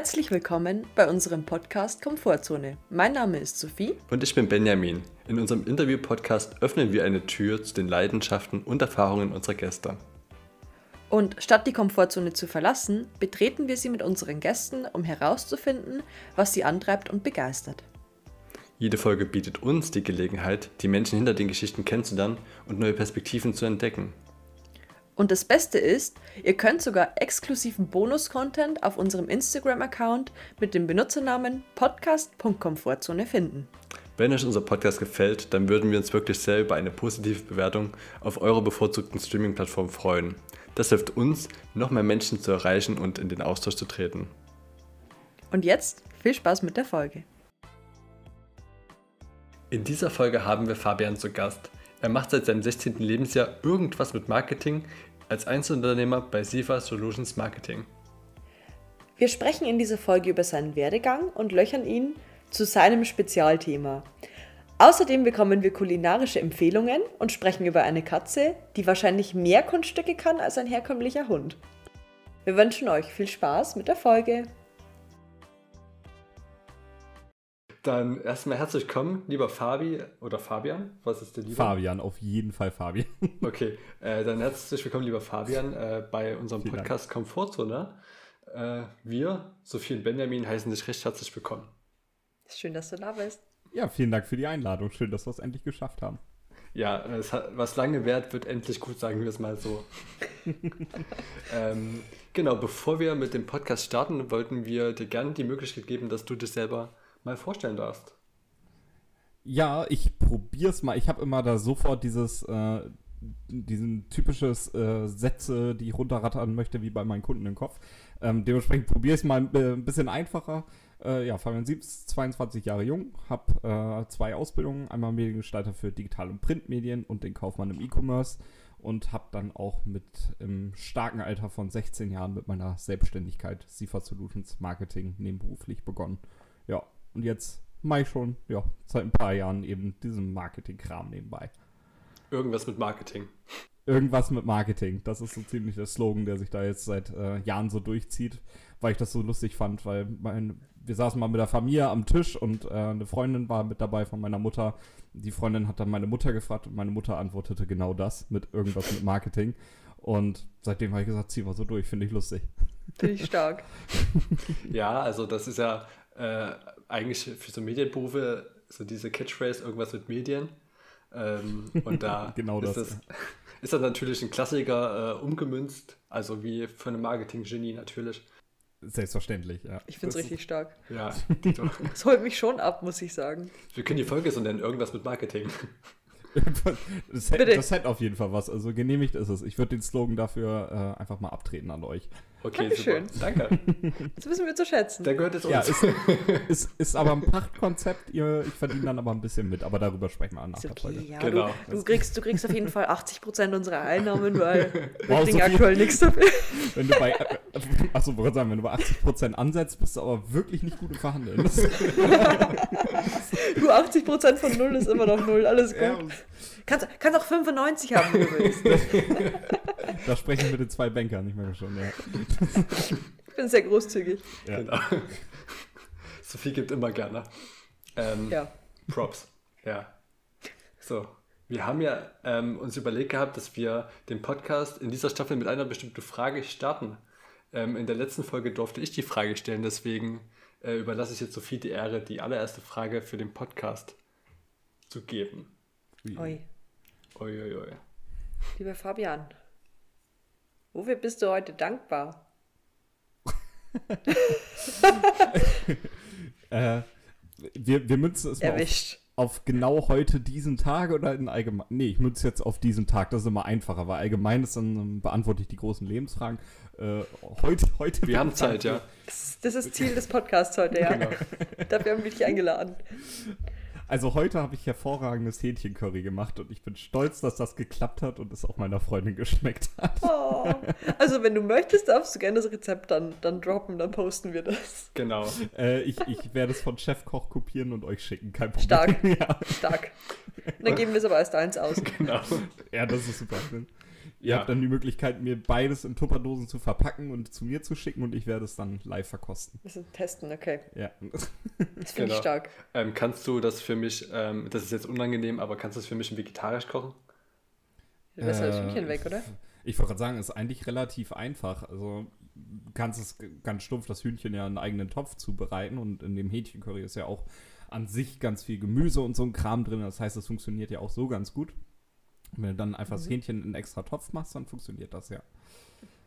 Herzlich willkommen bei unserem Podcast Komfortzone. Mein Name ist Sophie. Und ich bin Benjamin. In unserem Interview-Podcast öffnen wir eine Tür zu den Leidenschaften und Erfahrungen unserer Gäste. Und statt die Komfortzone zu verlassen, betreten wir sie mit unseren Gästen, um herauszufinden, was sie antreibt und begeistert. Jede Folge bietet uns die Gelegenheit, die Menschen hinter den Geschichten kennenzulernen und neue Perspektiven zu entdecken. Und das Beste ist, ihr könnt sogar exklusiven Bonus-Content auf unserem Instagram-Account mit dem Benutzernamen podcast.komfortzone finden. Wenn euch unser Podcast gefällt, dann würden wir uns wirklich sehr über eine positive Bewertung auf eurer bevorzugten Streaming-Plattform freuen. Das hilft uns, noch mehr Menschen zu erreichen und in den Austausch zu treten. Und jetzt viel Spaß mit der Folge. In dieser Folge haben wir Fabian zu Gast. Er macht seit seinem 16. Lebensjahr irgendwas mit Marketing als Einzelunternehmer bei Siva Solutions Marketing. Wir sprechen in dieser Folge über seinen Werdegang und löchern ihn zu seinem Spezialthema. Außerdem bekommen wir kulinarische Empfehlungen und sprechen über eine Katze, die wahrscheinlich mehr Kunststücke kann als ein herkömmlicher Hund. Wir wünschen euch viel Spaß mit der Folge. Dann erstmal herzlich willkommen, lieber Fabi oder Fabian. Was ist der lieber? Fabian, auf jeden Fall Fabian. Okay, äh, dann herzlich willkommen, lieber Fabian, äh, bei unserem Vielen Podcast Dank. Komfortzone. Äh, wir, Sophie und Benjamin, heißen dich recht herzlich willkommen. Schön, dass du da bist. Ja, vielen Dank für die Einladung. Schön, dass wir es endlich geschafft haben. Ja, hat, was lange währt, wird endlich gut, sagen wir es mal so. ähm, genau, bevor wir mit dem Podcast starten, wollten wir dir gerne die Möglichkeit geben, dass du dich selber mal vorstellen darfst. Ja, ich probier's mal. Ich habe immer da sofort dieses, äh, diesen typisches äh, Sätze, die ich runterrattern möchte, wie bei meinen Kunden im Kopf. Ähm, dementsprechend probiere ich es mal äh, ein bisschen einfacher. Äh, ja, Fabian Siebs, 22 Jahre jung, habe äh, zwei Ausbildungen, einmal Mediengestalter für Digital- und Printmedien und den Kaufmann im E-Commerce und habe dann auch mit im starken Alter von 16 Jahren mit meiner Selbstständigkeit Sifa Solutions Marketing nebenberuflich begonnen. Ja, und jetzt mache ich schon, ja, seit ein paar Jahren eben diesen Marketing-Kram nebenbei. Irgendwas mit Marketing. Irgendwas mit Marketing. Das ist so ziemlich der Slogan, der sich da jetzt seit äh, Jahren so durchzieht, weil ich das so lustig fand, weil mein, wir saßen mal mit der Familie am Tisch und äh, eine Freundin war mit dabei von meiner Mutter. Die Freundin hat dann meine Mutter gefragt und meine Mutter antwortete genau das mit irgendwas mit Marketing. Und seitdem habe ich gesagt, zieh mal so durch, finde ich lustig. Finde ich stark. ja, also das ist ja äh, eigentlich für so Medienberufe so diese Catchphrase, irgendwas mit Medien. Ähm, und da genau ist, das, ist das natürlich ein Klassiker äh, umgemünzt, also wie für ein Marketing-Genie natürlich. Selbstverständlich, ja. Ich finde es richtig stark. Ja, das holt mich schon ab, muss ich sagen. Wir können die Folge so nennen, irgendwas mit Marketing. das, hätte, das hätte auf jeden Fall was. Also genehmigt ist es. Ich würde den Slogan dafür äh, einfach mal abtreten an euch. Okay, Dankeschön. super. Danke. Das wissen wir zu schätzen. Der gehört jetzt uns. Ja, ist, ist, ist aber ein Pachtkonzept. Ihr, ich verdiene dann aber ein bisschen mit. Aber darüber sprechen wir nach okay, der Folge. Ja, genau. Du, du, kriegst, du kriegst auf jeden Fall 80% unserer Einnahmen, weil wow, wir so aktuell nichts dafür. Wenn du bei, achso, wollte sagen, wenn du bei 80% ansetzt, bist du aber wirklich nicht gut im Verhandeln. du, 80% von 0 ist immer noch 0. Alles gut. Ja, kannst, kannst auch 95 haben, wenn du willst. da sprechen wir mit den zwei Bankern, ich merke schon, ja. Ich bin sehr großzügig. Ja. Genau. Sophie gibt immer gerne. Ähm, ja. Props. Ja. So. Wir haben ja ähm, uns überlegt gehabt, dass wir den Podcast in dieser Staffel mit einer bestimmten Frage starten. Ähm, in der letzten Folge durfte ich die Frage stellen, deswegen äh, überlasse ich jetzt Sophie die Ehre, die allererste Frage für den Podcast zu geben. Oi. Oi, oi, oi. Lieber Fabian, wofür bist du heute dankbar? äh, wir, wir münzen es Erwischt. Auf, auf, genau heute diesen Tag oder in allgemein. Nee, ich münze jetzt auf diesen Tag, das ist immer einfacher, weil allgemein ist dann beantworte ich die großen Lebensfragen. Äh, heute, heute. Wir haben Zeit, ja. Das, das ist Ziel des Podcasts heute, ja. Genau. Dafür haben wir dich eingeladen. Also heute habe ich hervorragendes Hähnchencurry gemacht und ich bin stolz, dass das geklappt hat und es auch meiner Freundin geschmeckt hat. Oh. Also wenn du möchtest, darfst du gerne das Rezept dann, dann droppen, dann posten wir das. Genau. Äh, ich, ich werde es von Chefkoch kopieren und euch schicken, kein Problem. Stark, ja. stark. Dann geben wir es aber als eins aus. Genau. Ja, das ist super. Ihr ja. habt dann die Möglichkeit, mir beides in Tupperdosen zu verpacken und zu mir zu schicken und ich werde es dann live verkosten. Das ist testen, okay. Ja. Das finde genau. ich stark. Ähm, kannst du das für mich, ähm, das ist jetzt unangenehm, aber kannst du das für mich vegetarisch kochen? Du lässt äh, das Hühnchen weg, oder? Ich wollte gerade sagen, es ist eigentlich relativ einfach. Also du kannst es ganz stumpf das Hühnchen ja in einen eigenen Topf zubereiten und in dem Hähnchencurry ist ja auch an sich ganz viel Gemüse und so ein Kram drin. Das heißt, es funktioniert ja auch so ganz gut. Und wenn du dann einfach das mhm. Hähnchen in einen extra Topf machst, dann funktioniert das ja.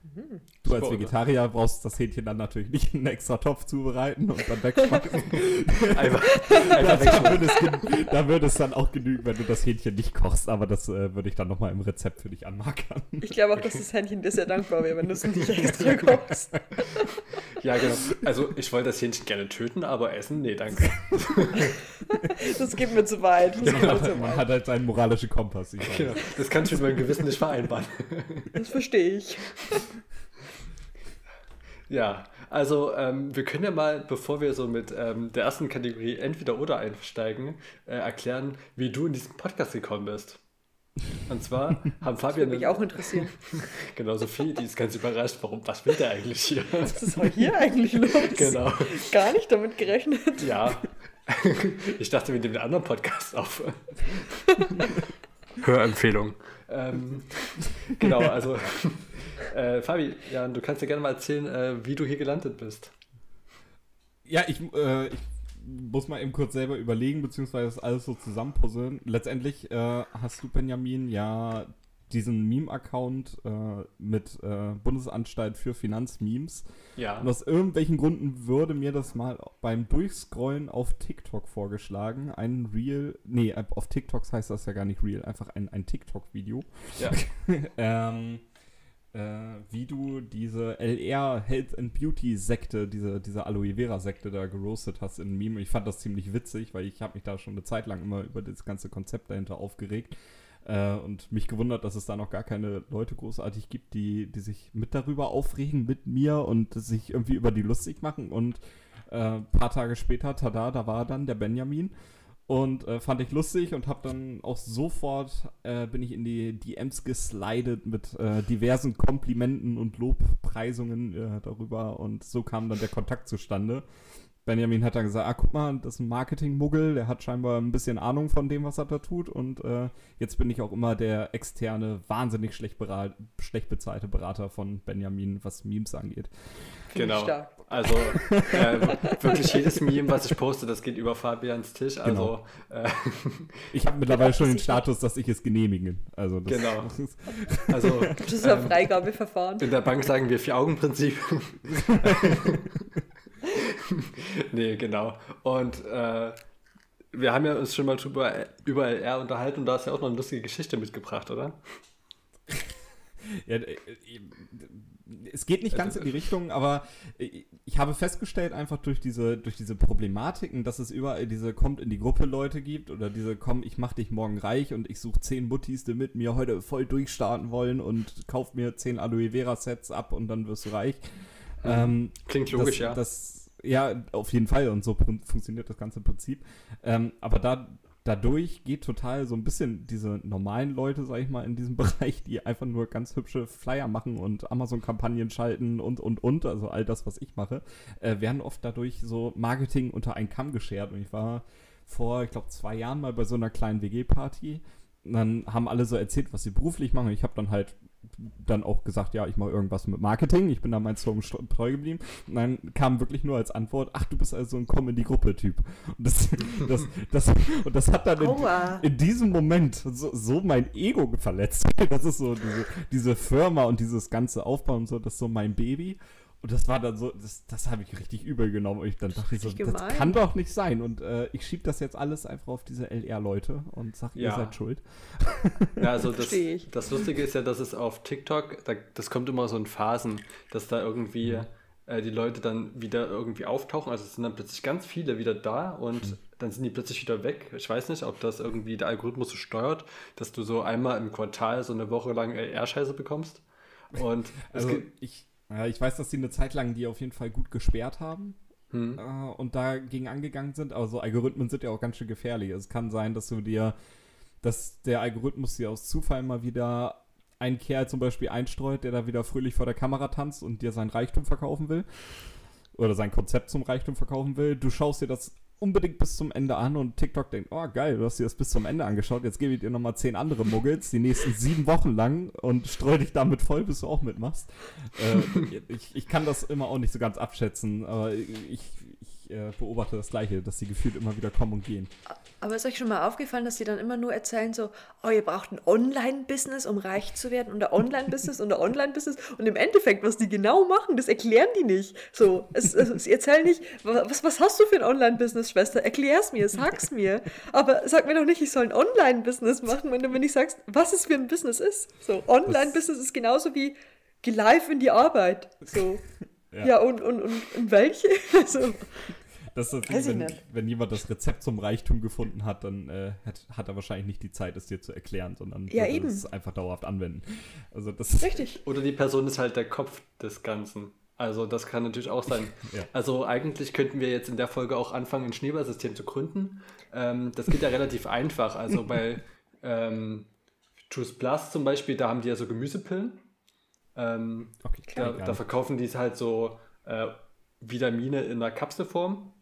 Mhm. Du als Vegetarier brauchst das Hähnchen dann natürlich nicht in einen extra Topf zubereiten und dann wegschmeißen. einfach, einfach da, würde es, da würde es dann auch genügen, wenn du das Hähnchen nicht kochst, aber das äh, würde ich dann nochmal im Rezept für dich anmarkern. Ich glaube auch, dass das Hähnchen dir sehr dankbar wäre, wenn du es nicht extra kochst. Ja, genau. Also ich wollte das Hähnchen gerne töten, aber essen, nee, danke. das geht mir zu weit. Ja, man, zu man hat halt seinen moralischen Kompass. Genau. Das kann ich mit meinem Gewissen nicht vereinbaren. Das verstehe ich. Ja, also ähm, wir können ja mal, bevor wir so mit ähm, der ersten Kategorie entweder oder einsteigen, äh, erklären, wie du in diesen Podcast gekommen bist. Und zwar haben Fabian. Das mich auch interessieren. genau, Sophie, die ist ganz überrascht, warum, was will der eigentlich hier? Was ist hier eigentlich los? Genau. Gar nicht damit gerechnet. Ja. Ich dachte, wir nehmen einen anderen Podcast auf. Hörempfehlung. Ähm, genau, also äh, Fabi, ja, du kannst ja gerne mal erzählen, äh, wie du hier gelandet bist. Ja, ich, äh, ich muss mal eben kurz selber überlegen, beziehungsweise das alles so zusammenpuzzeln. Letztendlich äh, hast du, Benjamin, ja diesen Meme-Account äh, mit äh, Bundesanstalt für Finanzmemes. Ja. Und aus irgendwelchen Gründen würde mir das mal beim Durchscrollen auf TikTok vorgeschlagen. Ein Real, nee, auf TikToks heißt das ja gar nicht Real, einfach ein, ein TikTok-Video. Ja. ähm, äh, wie du diese LR Health and Beauty Sekte, diese, diese Aloe Vera Sekte da geroastet hast in Meme. Ich fand das ziemlich witzig, weil ich habe mich da schon eine Zeit lang immer über das ganze Konzept dahinter aufgeregt. Äh, und mich gewundert, dass es da noch gar keine Leute großartig gibt, die, die sich mit darüber aufregen, mit mir und sich irgendwie über die lustig machen. Und ein äh, paar Tage später, tada, da war dann der Benjamin. Und äh, fand ich lustig und habe dann auch sofort, äh, bin ich in die DMs geslidet mit äh, diversen Komplimenten und Lobpreisungen äh, darüber und so kam dann der Kontakt zustande. Benjamin hat dann gesagt, ah, guck mal, das ist ein Marketing-Muggel, der hat scheinbar ein bisschen Ahnung von dem, was er da tut. Und äh, jetzt bin ich auch immer der externe, wahnsinnig schlecht, schlecht bezahlte Berater von Benjamin, was Memes angeht. Genau. Also äh, wirklich jedes Meme, was ich poste, das geht über Fabians Tisch. Also genau. äh, ich habe mittlerweile schon den Status, dass ich es genehmige. Also das, genau. Also das ist ein ähm, Freigabeverfahren. In der Bank sagen wir Vier-Augen-Prinzip. nee, genau. Und äh, wir haben ja uns schon mal über, über LR unterhalten und da hast du ja auch noch eine lustige Geschichte mitgebracht, oder? ja, äh, es geht nicht ganz in die Richtung, aber ich habe festgestellt, einfach durch diese, durch diese Problematiken, dass es überall diese kommt in die Gruppe Leute gibt oder diese komm, ich mach dich morgen reich und ich suche zehn Muttis, die mit mir heute voll durchstarten wollen und kauf mir zehn Aloe Vera Sets ab und dann wirst du reich. Mhm. Ähm, Klingt logisch, das, ja. Das, ja, auf jeden Fall und so funktioniert das ganze Prinzip. Ähm, aber da dadurch geht total so ein bisschen diese normalen Leute, sag ich mal, in diesem Bereich, die einfach nur ganz hübsche Flyer machen und Amazon-Kampagnen schalten und, und, und, also all das, was ich mache, äh, werden oft dadurch so Marketing unter einen Kamm geschert. Und ich war vor, ich glaube, zwei Jahren mal bei so einer kleinen WG-Party. Dann haben alle so erzählt, was sie beruflich machen. Ich habe dann halt dann auch gesagt, ja, ich mache irgendwas mit Marketing. Ich bin da mein Slogan treu geblieben. Und dann kam wirklich nur als Antwort, ach, du bist also ein Komm in die Gruppe-Typ. Und das, das, das, und das hat dann in, in diesem Moment so, so, mein Ego verletzt. Das ist so diese, diese Firma und dieses ganze Aufbauen und so, das ist so mein Baby. Und das war dann so, das, das habe ich richtig übel genommen. Und ich dann dachte ich so, gemein. das kann doch nicht sein. Und äh, ich schiebe das jetzt alles einfach auf diese LR-Leute und sage, ja. ihr seid schuld. Ja, also das, das Lustige ist ja, dass es auf TikTok, da, das kommt immer so in Phasen, dass da irgendwie mhm. äh, die Leute dann wieder irgendwie auftauchen. Also es sind dann plötzlich ganz viele wieder da und mhm. dann sind die plötzlich wieder weg. Ich weiß nicht, ob das irgendwie der Algorithmus so steuert, dass du so einmal im Quartal so eine Woche lang LR-Scheiße bekommst. Und also ich ja, ich weiß, dass sie eine Zeit lang die auf jeden Fall gut gesperrt haben. Hm. Äh, und dagegen angegangen sind. Aber so Algorithmen sind ja auch ganz schön gefährlich. Es kann sein, dass du dir, dass der Algorithmus dir aus Zufall mal wieder ein Kerl zum Beispiel einstreut, der da wieder fröhlich vor der Kamera tanzt und dir sein Reichtum verkaufen will. Oder sein Konzept zum Reichtum verkaufen will. Du schaust dir das unbedingt bis zum Ende an und TikTok denkt, oh geil, du hast dir das bis zum Ende angeschaut, jetzt gebe ich dir nochmal zehn andere Muggels die nächsten sieben Wochen lang und streu dich damit voll, bis du auch mitmachst. Äh, ich, ich kann das immer auch nicht so ganz abschätzen, aber ich, ich äh, beobachte das Gleiche, dass die gefühlt immer wieder kommen und gehen. Aber ist euch schon mal aufgefallen, dass die dann immer nur erzählen so, oh, ihr braucht ein Online-Business, um reich zu werden und ein Online-Business und ein Online-Business und im Endeffekt, was die genau machen, das erklären die nicht. So, es, es, sie erzählen nicht, was, was hast du für ein Online-Business, Schwester? Erklär's mir, sag's mir. Aber sag mir doch nicht, ich soll ein Online-Business machen, wenn du mir nicht sagst, was es für ein Business ist. So, Online-Business ist genauso wie geh live in die Arbeit. So. Ja, ja und, und, und, und welche? Also, das ist das Ding, wenn, wenn, jemand das Rezept zum Reichtum gefunden hat, dann äh, hat, hat, er wahrscheinlich nicht die Zeit, es dir zu erklären, sondern ja, wird es einfach dauerhaft anwenden. Also das Richtig. Oder die Person ist halt der Kopf des Ganzen. Also das kann natürlich auch sein. ja. Also eigentlich könnten wir jetzt in der Folge auch anfangen, ein Schneeballsystem zu gründen. Ähm, das geht ja relativ einfach. Also bei ähm, Juice Plus zum Beispiel, da haben die ja so Gemüsepillen. Ähm, okay, da, da, verkaufen die es halt so äh, Vitamine in der Kapselform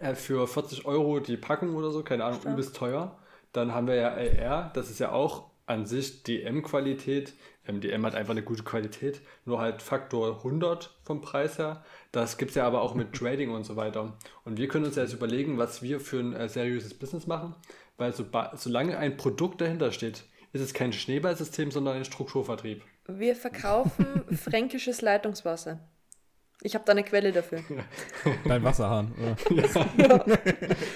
äh, für 40 Euro die Packung oder so, keine Ahnung, übelst teuer. Dann haben wir ja LR, das ist ja auch an sich DM-Qualität. Ähm, DM hat einfach eine gute Qualität, nur halt Faktor 100 vom Preis her. Das gibt es ja aber auch mit Trading und so weiter. Und wir können uns jetzt überlegen, was wir für ein äh, seriöses Business machen, weil so, solange ein Produkt dahinter steht, ist es kein Schneeballsystem, sondern ein Strukturvertrieb. Wir verkaufen fränkisches Leitungswasser. Ich habe da eine Quelle dafür. Dein Wasserhahn. Ja. ja.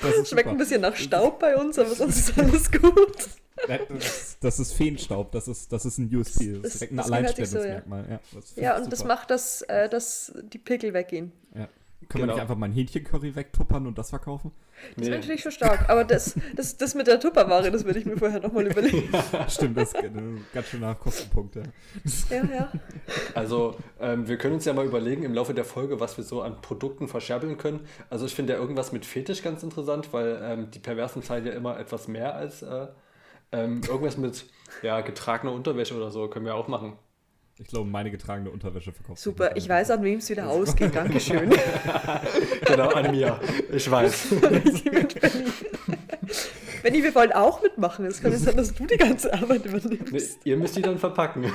Das Schmeckt ein bisschen nach Staub bei uns, aber sonst ist alles gut. Das, das ist Feenstaub, das ist, das ist ein USP. Das ist direkt ein Alleinstellungsmerkmal. So, ja. Ja, ja, und super. das macht, dass, äh, dass die Pickel weggehen. Ja. Können genau. wir nicht einfach mein Hähnchencurry wegtuppern und das verkaufen? Das nee. wäre natürlich schon stark, aber das, das, das mit der Tupperware, das würde ich mir vorher nochmal überlegen. Stimmt, das ist ein ganz schöner Kostenpunkt. Ja, ja. ja. Also, ähm, wir können uns ja mal überlegen im Laufe der Folge, was wir so an Produkten verscherbeln können. Also, ich finde ja irgendwas mit Fetisch ganz interessant, weil ähm, die Perversen zahlen ja immer etwas mehr als äh, ähm, irgendwas mit ja, getragener Unterwäsche oder so, können wir auch machen. Ich glaube, meine getragene Unterwäsche verkauft. Super, ich weiß, an wem es wieder ausgeht. Dankeschön. genau, an mir. Ich weiß. Benni, wir wollen auch mitmachen. Es kann ja sein, dass du die ganze Arbeit übernimmst. Nee, ihr müsst die dann verpacken.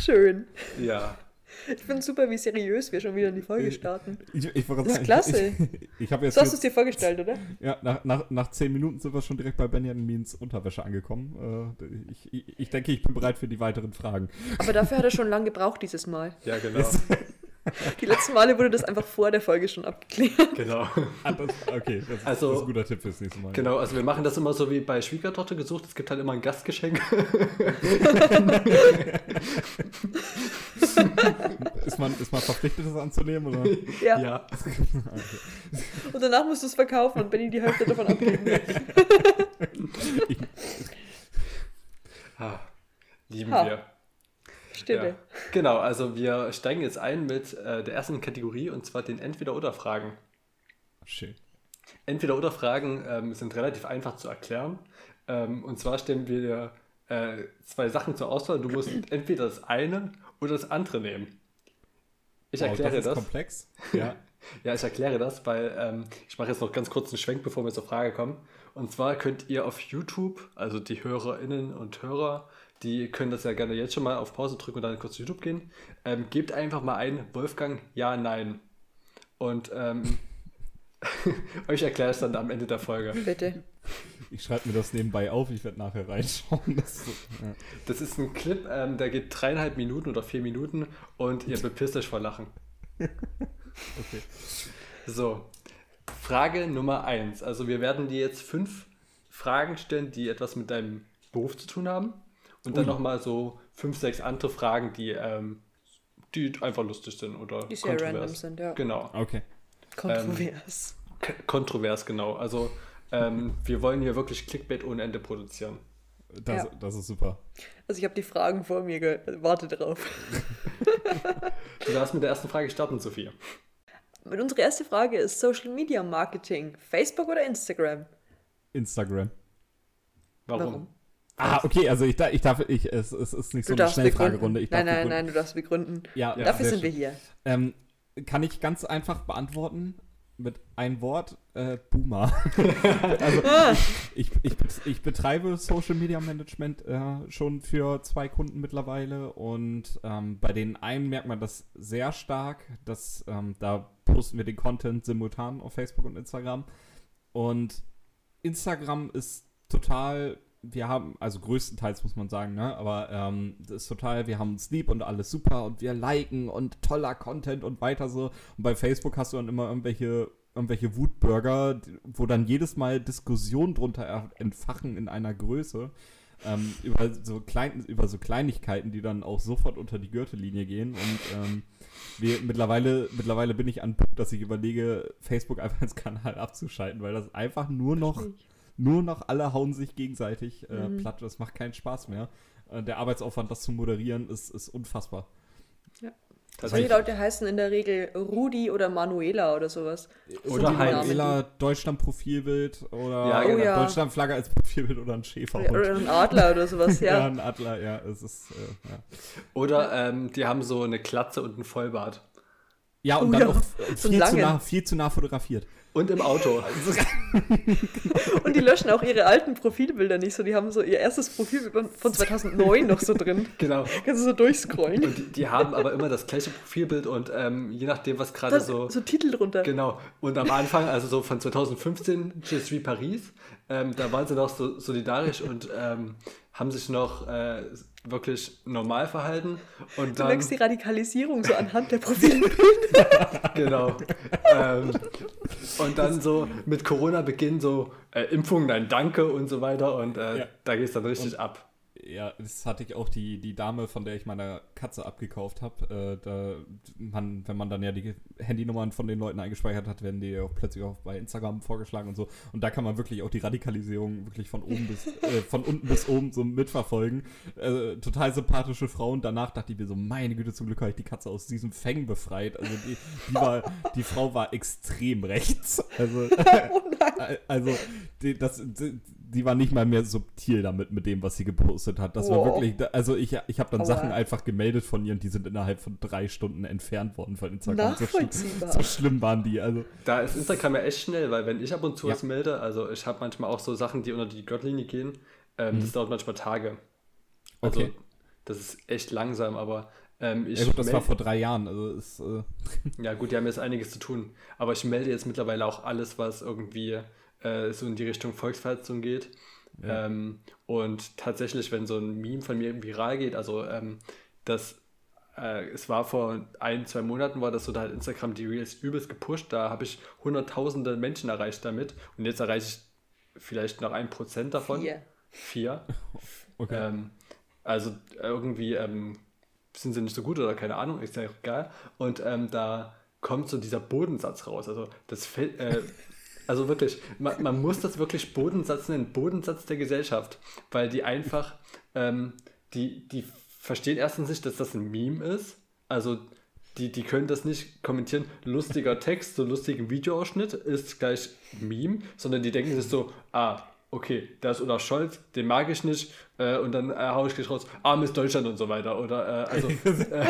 Schön. Ja. Ich finde super, wie seriös wir schon wieder in die Folge starten. Ich, ich, das ist klasse. Ich, ich, jetzt so hast du es dir vorgestellt, oder? Ja, nach, nach, nach zehn Minuten sind wir schon direkt bei Benjamin Means Unterwäsche angekommen. Äh, ich, ich, denke, ich bin bereit für die weiteren Fragen. Aber dafür hat er schon lange gebraucht dieses Mal. Ja, genau. Die letzten Male wurde das einfach vor der Folge schon abgeklärt. Genau. Ah, okay, das, also, das, ist ein guter Tipp fürs nächste Mal. Genau, also wir machen das immer so wie bei Schwiegertochter gesucht. Es gibt halt immer ein Gastgeschenk. ist, man, ist man verpflichtet, das anzunehmen? Oder? Ja. ja. okay. Und danach musst du es verkaufen und Benny die Hälfte davon abgeben. ah, lieben ha. wir. Stille. Ja. Genau, also wir steigen jetzt ein mit äh, der ersten Kategorie und zwar den Entweder-Oder-Fragen. Schön. Entweder-Oder-Fragen ähm, sind relativ einfach zu erklären. Ähm, und zwar stellen wir dir äh, zwei Sachen zur Auswahl. Du musst entweder das eine oder das andere nehmen. Ich wow, erkläre das. Ist das. komplex. Ja. ja, ich erkläre das, weil ähm, ich mache jetzt noch ganz kurz einen Schwenk, bevor wir zur Frage kommen. Und zwar könnt ihr auf YouTube, also die HörerInnen und Hörer, die können das ja gerne jetzt schon mal auf Pause drücken und dann kurz zu YouTube gehen. Ähm, gebt einfach mal ein, Wolfgang, ja, nein. Und ähm, euch erkläre ich dann am Ende der Folge. Bitte. Ich schreibe mir das nebenbei auf, ich werde nachher reinschauen. Das, ja. das ist ein Clip, ähm, der geht dreieinhalb Minuten oder vier Minuten und ihr bepisst euch vor Lachen. okay. So, Frage Nummer eins. Also wir werden dir jetzt fünf Fragen stellen, die etwas mit deinem Beruf zu tun haben. Und dann nochmal so fünf, sechs andere Fragen, die, ähm, die einfach lustig sind oder die sehr random sind, ja. Genau. Okay. Kontrovers. Ähm, kontrovers, genau. Also ähm, wir wollen hier wirklich Clickbait ohne Ende produzieren. Das, ja. das ist super. Also ich habe die Fragen vor mir, warte drauf. du darfst mit der ersten Frage starten, Sophie. Unsere erste Frage ist Social Media Marketing. Facebook oder Instagram? Instagram. Warum? Warum? Ah, okay, also ich, ich darf, ich, es, es ist nicht so eine Schnellfragerunde. Nein, nein, nein, du darfst begründen. Ja, ja Dafür sind schön. wir hier. Ähm, kann ich ganz einfach beantworten mit ein Wort, äh, Boomer. also ah. ich, ich, ich betreibe Social Media Management äh, schon für zwei Kunden mittlerweile und ähm, bei den einen merkt man das sehr stark, dass ähm, da posten wir den Content simultan auf Facebook und Instagram und Instagram ist total wir haben, also größtenteils muss man sagen, ne, aber ähm, das ist total, wir haben lieb und alles super und wir liken und toller Content und weiter so. Und bei Facebook hast du dann immer irgendwelche, irgendwelche Wutbürger, wo dann jedes Mal Diskussionen drunter entfachen in einer Größe. Ähm, über, so klein, über so Kleinigkeiten, die dann auch sofort unter die Gürtellinie gehen. Und ähm, wir, mittlerweile, mittlerweile bin ich an Punkt, dass ich überlege, Facebook einfach ins Kanal abzuschalten, weil das einfach nur noch nur noch alle hauen sich gegenseitig äh, mhm. platt. Das macht keinen Spaß mehr. Äh, der Arbeitsaufwand, das zu moderieren, ist, ist unfassbar. Ja. Solche Leute heißen in der Regel Rudi oder Manuela oder sowas. Oder Manuela, Deutschland-Profilbild oder, ja, genau. ja. Deutschland-Flagge als Profilbild oder ein Schäfer. Oder ein Adler oder sowas, ja. ja, ein Adler, ja. Es ist, äh, ja. Oder ähm, die haben so eine Klatze und einen Vollbart. Ja, und oh, dann auch viel, zu nah, viel zu nah fotografiert. Und im Auto. und die löschen auch ihre alten Profilbilder nicht so. Die haben so ihr erstes Profilbild von 2009 noch so drin. Genau. Kannst du so durchscrollen. Und die, die haben aber immer das gleiche Profilbild und ähm, je nachdem, was gerade so. So Titel drunter. Genau. Und am Anfang, also so von 2015, Je suis Paris, ähm, da waren sie noch so solidarisch und ähm, haben sich noch äh, wirklich normal verhalten. Und du dann, merkst die Radikalisierung so anhand der Profilbilder. genau. ähm, und dann so mit Corona beginnen so äh, Impfungen, nein, danke und so weiter. Und äh, ja. da geht es dann richtig und, ab ja, das hatte ich auch die, die Dame, von der ich meine Katze abgekauft habe. Äh, da man, wenn man dann ja die Handynummern von den Leuten eingespeichert hat, werden die auch plötzlich auch bei Instagram vorgeschlagen und so. Und da kann man wirklich auch die Radikalisierung wirklich von oben bis äh, von unten bis oben so mitverfolgen. Äh, total sympathische Frau und danach dachte ich mir so, meine Güte, zum Glück habe ich die Katze aus diesem Fängen befreit. Also die, die war, die Frau war extrem rechts. Also, oh also die, das, die, die war nicht mal mehr subtil damit, mit dem, was sie gepostet hat. Das oh. war wirklich, also ich, ich habe dann Aber Sachen einfach gemeldet von ihr und die sind innerhalb von drei Stunden entfernt worden von Instagram. So, schlimm, so schlimm waren die. Also. Da ist Instagram ja echt schnell, weil wenn ich ab und zu ja. was melde, also ich habe manchmal auch so Sachen, die unter die Gürtellinie gehen, ähm, mhm. das dauert manchmal Tage. Also okay. das ist echt langsam, aber ähm, ja gut, das war vor drei Jahren. Also ist, äh ja gut, die haben jetzt einiges zu tun. Aber ich melde jetzt mittlerweile auch alles, was irgendwie äh, so in die Richtung Volksverhetzung geht. Ja. Ähm, und tatsächlich, wenn so ein Meme von mir viral geht, also ähm, das, äh, es war vor ein, zwei Monaten, war das so, da hat Instagram die Reels übelst gepusht, da habe ich hunderttausende Menschen erreicht damit und jetzt erreiche ich vielleicht noch ein Prozent davon. Vier. Vier. Okay. Ähm, also irgendwie ähm, sind sie nicht so gut oder keine Ahnung, ist ja egal. Und ähm, da kommt so dieser Bodensatz raus. Also das fällt, äh, Also wirklich, man, man, muss das wirklich Bodensatz nennen, Bodensatz der Gesellschaft, weil die einfach, ähm, die, die verstehen erstens nicht, dass das ein Meme ist. Also die, die können das nicht kommentieren, lustiger Text, so lustigen Videoausschnitt ist gleich Meme, sondern die denken sich so, ah, okay, der ist Olaf Scholz, den mag ich nicht, äh, und dann äh, haue ich gleich raus, armes Deutschland und so weiter. Oder, äh, also, äh,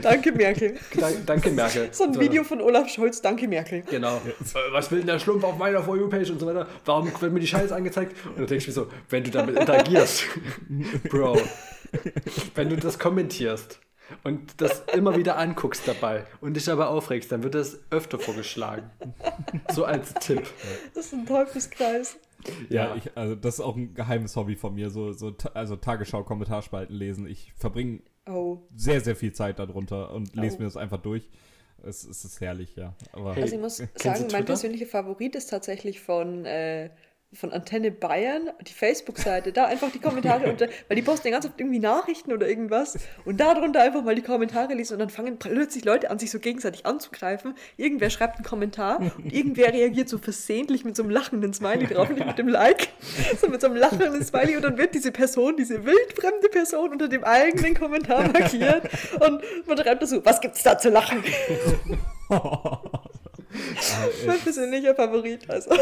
danke Merkel. Dank, danke Merkel. So ein so. Video von Olaf Scholz, danke Merkel. Genau. Äh, was will denn der Schlumpf auf meiner For You-Page und so weiter? Warum wird mir die Scheiße angezeigt? Und dann denke ich mir so, wenn du damit interagierst, Bro, wenn du das kommentierst, und das immer wieder anguckst dabei und dich aber aufregst, dann wird das öfter vorgeschlagen. So als Tipp. Das ist ein Teufelskreis. Ja, ja. Ich, also das ist auch ein geheimes Hobby von mir, so, so also Tagesschau-Kommentarspalten lesen. Ich verbringe oh. sehr, sehr viel Zeit darunter und lese oh. mir das einfach durch. Es, es ist herrlich, ja. Aber also ich muss sagen, mein persönlicher Favorit ist tatsächlich von äh, von Antenne Bayern, die Facebook-Seite, da einfach die Kommentare unter, weil die posten ja ganz oft irgendwie Nachrichten oder irgendwas und da drunter einfach mal die Kommentare lesen und dann fangen plötzlich Leute an, sich so gegenseitig anzugreifen. Irgendwer schreibt einen Kommentar und irgendwer reagiert so versehentlich mit so einem lachenden Smiley drauf, nicht mit dem Like, so mit so einem lachenden Smiley und dann wird diese Person, diese wildfremde Person unter dem eigenen Kommentar markiert und man schreibt da so, was gibt's da zu lachen? mein persönlicher Favorit, also.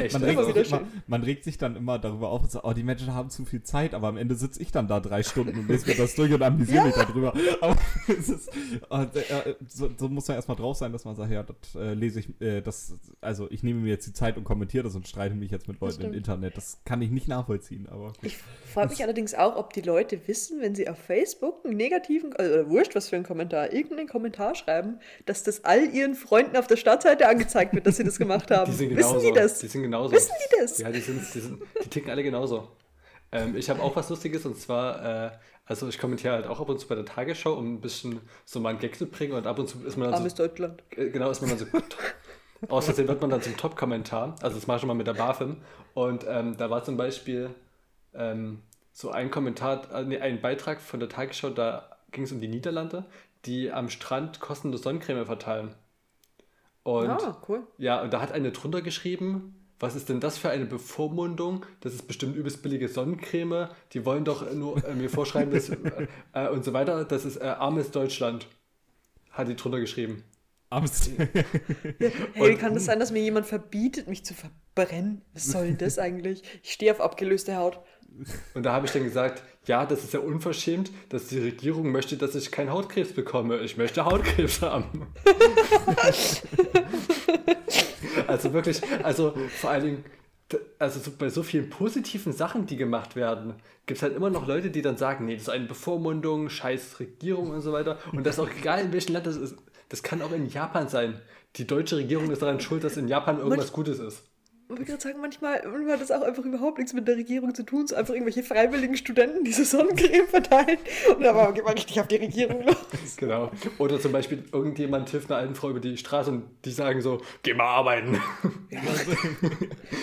Echt? Man, regt sich immer, man regt sich dann immer darüber auf und sagt, oh, die Menschen haben zu viel Zeit, aber am Ende sitze ich dann da drei Stunden und lese mir das durch und amüsiere ja. mich darüber. Aber es ist, äh, so, so, muss man erstmal drauf sein, dass man sagt, ja, das äh, lese ich, äh, das, also ich nehme mir jetzt die Zeit und kommentiere das und streite mich jetzt mit Leuten im Internet. Das kann ich nicht nachvollziehen, aber gut. Ich frage mich allerdings auch, ob die Leute wissen, wenn sie auf Facebook einen negativen, also wurscht, was für einen Kommentar, irgendeinen Kommentar schreiben, dass das all ihren Freunden auf der Startseite angezeigt wird, dass sie das gemacht haben. Die sind genauso. Wissen die das? Die sind genauso. Wissen die das? Ja, die, sind, die, sind, die ticken alle genauso. Ähm, ich habe auch was Lustiges und zwar, äh, also ich kommentiere halt auch ab und zu bei der Tagesschau, um ein bisschen so mal einen Gag zu bringen und ab und zu ist man dann Armes so, Deutschland. Äh, genau, ist man dann so Außerdem wird man dann zum Top-Kommentar. Also das mache ich schon mal mit der BaFin. Und ähm, da war zum Beispiel ähm, so ein Kommentar, äh, nee, ein Beitrag von der Tagesschau, da ging es um die Niederlande, die am Strand kostenlos Sonnencreme verteilen. Und, ah, cool. Ja, und da hat eine drunter geschrieben, was ist denn das für eine Bevormundung? Das ist bestimmt übelst billige Sonnencreme. Die wollen doch nur äh, mir vorschreiben, dass, äh, äh, und so weiter. Das ist äh, armes Deutschland. Hat die drunter geschrieben. Armes. ja, hey, wie kann das sein, dass mir jemand verbietet, mich zu verbrennen? Was soll denn das eigentlich? Ich stehe auf abgelöste Haut. Und da habe ich dann gesagt, ja, das ist ja unverschämt, dass die Regierung möchte, dass ich keinen Hautkrebs bekomme. Ich möchte Hautkrebs haben. also wirklich, also vor allen Dingen, also so, bei so vielen positiven Sachen, die gemacht werden, gibt es halt immer noch Leute, die dann sagen, nee, das ist eine Bevormundung, scheiß Regierung und so weiter. Und das ist auch egal, in welchem Land das ist. Das kann auch in Japan sein. Die deutsche Regierung ist daran schuld, dass in Japan irgendwas Gutes ist ich würde gerade sagen, manchmal, manchmal hat das auch einfach überhaupt nichts mit der Regierung zu tun, so einfach irgendwelche freiwilligen Studenten diese Sonnencreme verteilen und dann geht man richtig auf die Regierung los. Genau. Oder zum Beispiel irgendjemand hilft einer alten Frau über die Straße und die sagen so, geh mal arbeiten. Ja.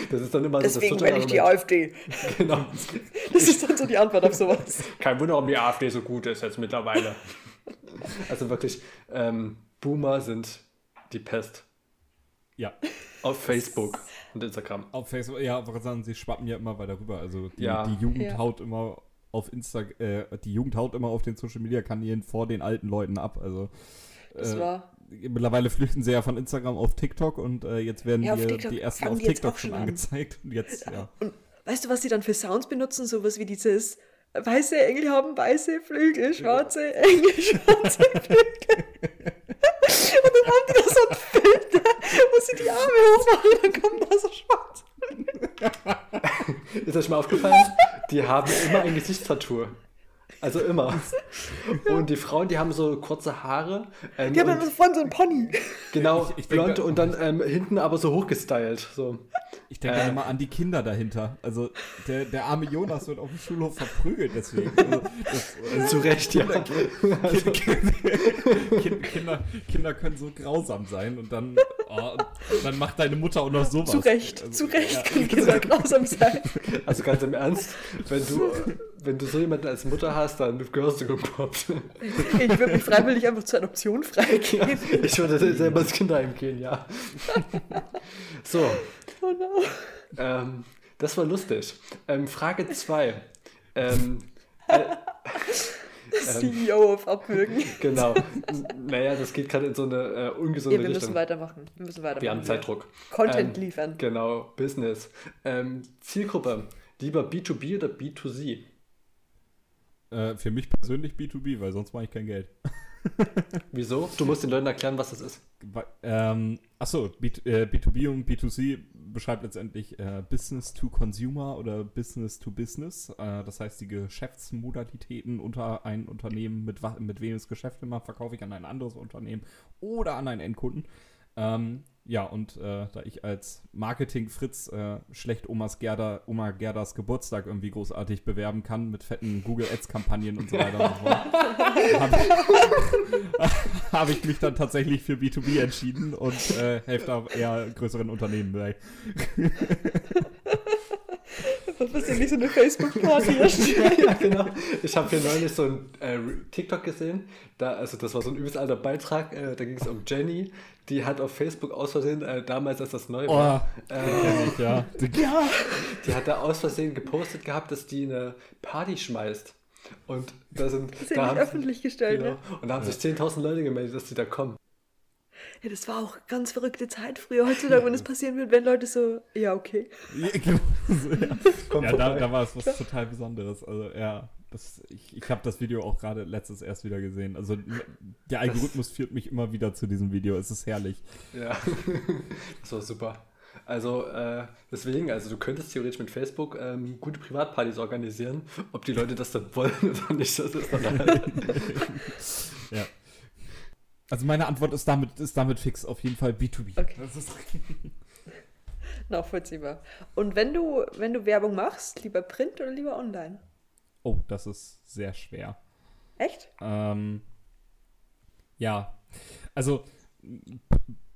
Das ist dann immer Deswegen so das wähle ich die AfD. Genau. Das ist dann so die Antwort auf sowas. Kein Wunder, warum die AfD so gut ist jetzt mittlerweile. Also wirklich, ähm, Boomer sind die Pest. Ja. Auf Facebook und Instagram. Auf Facebook, ja, aber sagen, sie schwappen ja immer weiter rüber. Also die, ja. die Jugend ja. haut immer auf Insta, äh, die Jugend haut immer auf den Social Media Kanälen vor den alten Leuten ab. Also das äh, war mittlerweile flüchten sie ja von Instagram auf TikTok und äh, jetzt werden ja, die, die ersten auf TikTok schon angezeigt. Und jetzt, ja. Und weißt du, was sie dann für Sounds benutzen? Sowas wie dieses weiße Engel haben weiße Flügel, schwarze Engel, schwarze Flügel. und dann haben die da so ein Filter, wo sie die Arme hochmachen, dann kommt da so schwarz. Ist euch mal aufgefallen? Die haben immer ein Gesichtstattoo. Also immer. Und die Frauen, die haben so kurze Haare. Ähm, die haben dann vorne so ein Pony. Genau, ich, ich blond denke, und dann ähm, hinten aber so hochgestylt. So. Ich denke äh, immer an die Kinder dahinter. Also der, der arme Jonas wird auf dem Schulhof verprügelt deswegen. Also, das, also Zu Recht, ja. Kinder, also. Kinder, Kinder, können so grausam sein und dann, oh, dann macht deine Mutter auch noch sowas. Zu Recht, also, zu Recht ja. können Kinder grausam sein. Also ganz im Ernst, wenn du, wenn du so jemanden als Mutter hast, dann gehörst du gepopt. Ich würde mich freiwillig einfach zur Adoption freigeben. Ja, ich würde selber ins Kinderheim gehen, ja. So, Oh no. Ähm, das war lustig. Ähm, Frage 2. Ähm, äh, CEO auf Abwürgen. Genau. Naja, das geht gerade in so eine äh, ungesunde ja, wir Richtung. Müssen weitermachen. Wir müssen weitermachen. Wir haben Zeitdruck. Content ähm, liefern. Genau, Business. Ähm, Zielgruppe. Lieber B2B oder B2C? Äh, für mich persönlich B2B, weil sonst mache ich kein Geld. Wieso? Du musst den Leuten erklären, was das ist. Ähm, achso, B, äh, B2B und B2C beschreibt letztendlich äh, Business to Consumer oder Business to Business. Äh, das heißt, die Geschäftsmodalitäten unter ein Unternehmen, mit, mit wem es Geschäfte macht, verkaufe ich an ein anderes Unternehmen oder an einen Endkunden. Ähm, ja, und äh, da ich als Marketing-Fritz äh, schlecht Omas Gerda, Oma Gerdas Geburtstag irgendwie großartig bewerben kann mit fetten Google Ads-Kampagnen und so weiter und so fort, habe ich, mich dann tatsächlich für B2B entschieden und äh, helfe da eher größeren Unternehmen bei. Was ja nicht so eine Facebook-Party ja, genau. Ich habe hier neulich so ein äh, TikTok gesehen. Da, also das war so ein übelst alter Beitrag. Äh, da ging es um Jenny. Die hat auf Facebook aus Versehen, äh, damals als das neu war, oh, äh, ja. ja. die hat da aus Versehen gepostet gehabt, dass die eine Party schmeißt. Und da sind. Das ist ja nicht öffentlich gestellt, genau, ne? Und da haben sich 10.000 Leute gemeldet, dass die da kommen. Ja, das war auch ganz verrückte Zeit früher. Heutzutage, wenn das passieren würde, wenn Leute so, ja, okay. Ja, genau. ja da, da war es was total Besonderes. Also, ja, das, ich, ich habe das Video auch gerade letztes erst wieder gesehen. Also der Algorithmus das, führt mich immer wieder zu diesem Video. Es ist herrlich. Ja, das war super. Also äh, deswegen, also du könntest theoretisch mit Facebook ähm, gute Privatpartys organisieren. Ob die Leute das dann wollen oder nicht, das ist dann halt. ja. Also meine Antwort ist damit, ist damit fix, auf jeden Fall B2B. Okay. Das ist Nachvollziehbar. Und wenn du, wenn du Werbung machst, lieber Print oder lieber online? Oh, das ist sehr schwer. Echt? Ähm, ja. Also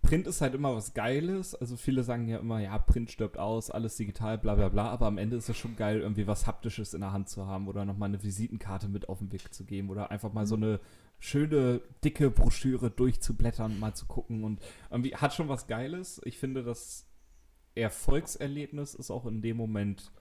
Print ist halt immer was Geiles. Also viele sagen ja immer, ja, Print stirbt aus, alles digital, bla bla bla. Aber am Ende ist es schon geil, irgendwie was Haptisches in der Hand zu haben oder nochmal eine Visitenkarte mit auf den Weg zu geben oder einfach mal so mhm. eine schöne, dicke Broschüre durchzublättern, mal zu gucken. Und irgendwie hat schon was Geiles. Ich finde, das Erfolgserlebnis ist auch in dem Moment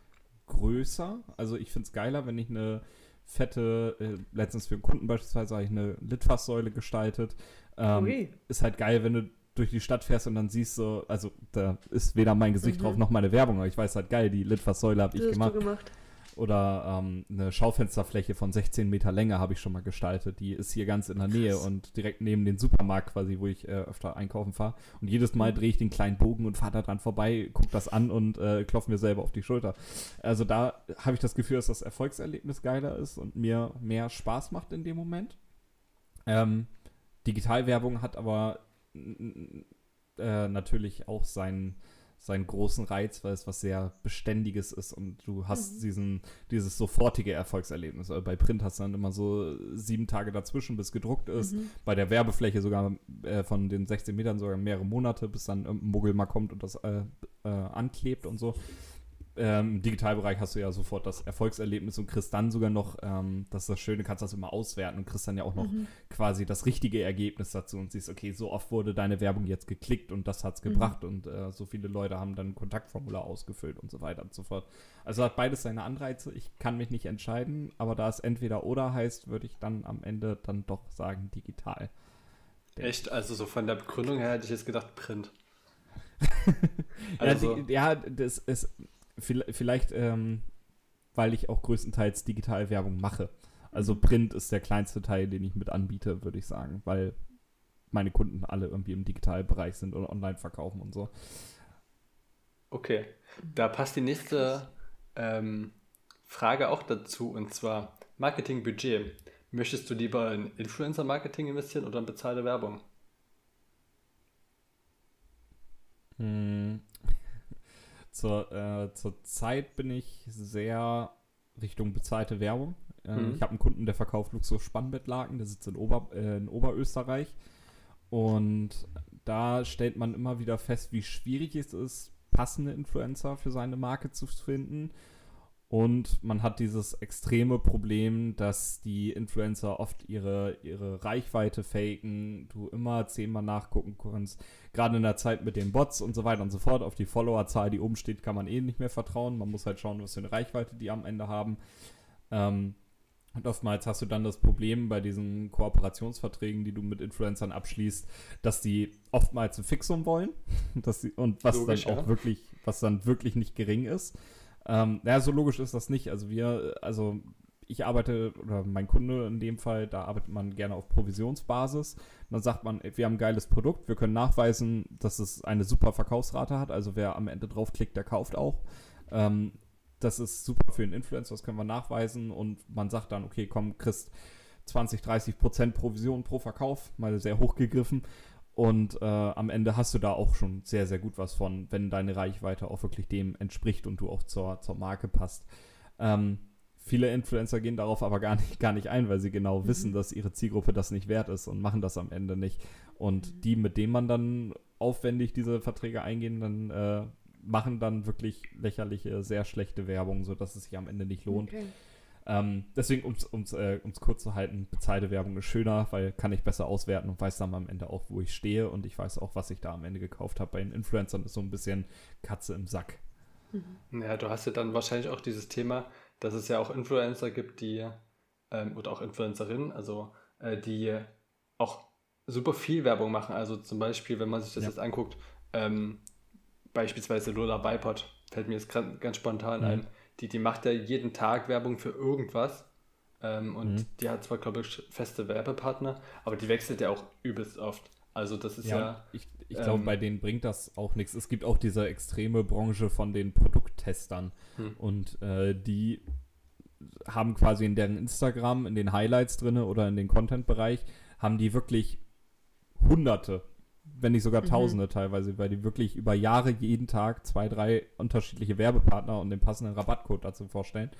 größer. Also ich finde es geiler, wenn ich eine fette, äh, letztens für einen Kunden beispielsweise habe ich eine Litfaßsäule gestaltet. Ähm, ist halt geil, wenn du durch die Stadt fährst und dann siehst du, also da ist weder mein Gesicht mhm. drauf noch meine Werbung, aber ich weiß halt geil, die Litfaßsäule habe ich gemacht. gemacht. Oder ähm, eine Schaufensterfläche von 16 Meter Länge habe ich schon mal gestaltet. Die ist hier ganz in der Nähe Krass. und direkt neben dem Supermarkt quasi, wo ich äh, öfter einkaufen fahre. Und jedes Mal mhm. drehe ich den kleinen Bogen und fahre da dran vorbei, gucke das an und äh, klopfe mir selber auf die Schulter. Also da habe ich das Gefühl, dass das Erfolgserlebnis geiler ist und mir mehr Spaß macht in dem Moment. Ähm, Digitalwerbung hat aber äh, natürlich auch seinen seinen großen Reiz, weil es was sehr Beständiges ist und du hast mhm. diesen, dieses sofortige Erfolgserlebnis. Also bei Print hast du dann immer so sieben Tage dazwischen, bis gedruckt ist. Mhm. Bei der Werbefläche sogar äh, von den 16 Metern sogar mehrere Monate, bis dann ein Muggel mal kommt und das äh, äh, anklebt und so ähm, im Digitalbereich hast du ja sofort das Erfolgserlebnis und kriegst dann sogar noch, ähm, das ist das Schöne, kannst das immer auswerten und kriegst dann ja auch noch mhm. quasi das richtige Ergebnis dazu und siehst, okay, so oft wurde deine Werbung jetzt geklickt und das hat's mhm. gebracht und äh, so viele Leute haben dann ein Kontaktformular ausgefüllt und so weiter und so fort. Also hat beides seine Anreize. Ich kann mich nicht entscheiden, aber da es entweder oder heißt, würde ich dann am Ende dann doch sagen digital. Echt? Also so von der Begründung her hätte ich jetzt gedacht Print. also. ja, die, ja, das ist vielleicht, ähm, weil ich auch größtenteils Digitalwerbung mache. Also. Print ist der kleinste Teil, den ich mit anbiete, würde ich sagen, weil meine Kunden alle irgendwie im Digitalbereich sind und online verkaufen und so. Okay, da passt die nächste ähm, Frage auch dazu und zwar Marketingbudget. Möchtest du lieber in Influencer-Marketing investieren oder in bezahlte Werbung? Hm, zur, äh, zur Zeit bin ich sehr Richtung bezahlte Werbung. Ähm, mhm. Ich habe einen Kunden, der verkauft Luxus-Spannbettlaken, der sitzt in, Ober, äh, in Oberösterreich. Und da stellt man immer wieder fest, wie schwierig es ist, passende Influencer für seine Marke zu finden. Und man hat dieses extreme Problem, dass die Influencer oft ihre, ihre Reichweite faken, du immer zehnmal nachgucken kannst. Gerade in der Zeit mit den Bots und so weiter und so fort. Auf die Followerzahl, die oben steht, kann man eh nicht mehr vertrauen. Man muss halt schauen, was für eine Reichweite die am Ende haben. Ähm, und oftmals hast du dann das Problem bei diesen Kooperationsverträgen, die du mit Influencern abschließt, dass die oftmals ein Fixum wollen. dass die, und was Logisch, dann auch ja. wirklich, was dann wirklich nicht gering ist. Ähm, ja, so logisch ist das nicht. Also wir, also ich arbeite, oder mein Kunde in dem Fall, da arbeitet man gerne auf Provisionsbasis. Dann sagt man, wir haben ein geiles Produkt, wir können nachweisen, dass es eine super Verkaufsrate hat. Also wer am Ende draufklickt, der kauft auch. Ähm, das ist super für einen Influencer, das können wir nachweisen. Und man sagt dann, okay, komm, kriegst 20, 30 Prozent Provision pro Verkauf, mal sehr hoch gegriffen. Und äh, am Ende hast du da auch schon sehr, sehr gut was von, wenn deine Reichweite auch wirklich dem entspricht und du auch zur, zur Marke passt. Ähm, viele Influencer gehen darauf aber gar nicht, gar nicht ein, weil sie genau mhm. wissen, dass ihre Zielgruppe das nicht wert ist und machen das am Ende nicht. Und mhm. die, mit denen man dann aufwendig diese Verträge eingehen, dann äh, machen dann wirklich lächerliche, sehr schlechte Werbung, sodass es sich am Ende nicht lohnt. Okay. Ähm, deswegen, um es äh, kurz zu halten, bezahlte Werbung ist schöner, weil kann ich besser auswerten und weiß dann am Ende auch, wo ich stehe und ich weiß auch, was ich da am Ende gekauft habe. Bei den Influencern ist so ein bisschen Katze im Sack. Mhm. Ja, du hast ja dann wahrscheinlich auch dieses Thema, dass es ja auch Influencer gibt, die, ähm, oder auch Influencerinnen, also äh, die auch super viel Werbung machen. Also zum Beispiel, wenn man sich das ja. jetzt anguckt, ähm, beispielsweise Lola Bipod, fällt mir jetzt ganz spontan mhm. ein. Die, die macht ja jeden Tag Werbung für irgendwas. Ähm, und mhm. die hat zwar, glaube ich, feste Werbepartner, aber die wechselt ja auch übelst oft. Also das ist ja. ja ich, ich glaube, ähm, bei denen bringt das auch nichts. Es gibt auch diese extreme Branche von den Produkttestern. Hm. Und äh, die haben quasi in deren Instagram, in den Highlights drin oder in den Content-Bereich, haben die wirklich Hunderte, wenn nicht sogar mhm. Tausende mhm. teilweise, weil die wirklich über Jahre jeden Tag zwei, drei unterschiedliche Werbepartner und den passenden Rabattcode dazu vorstellen,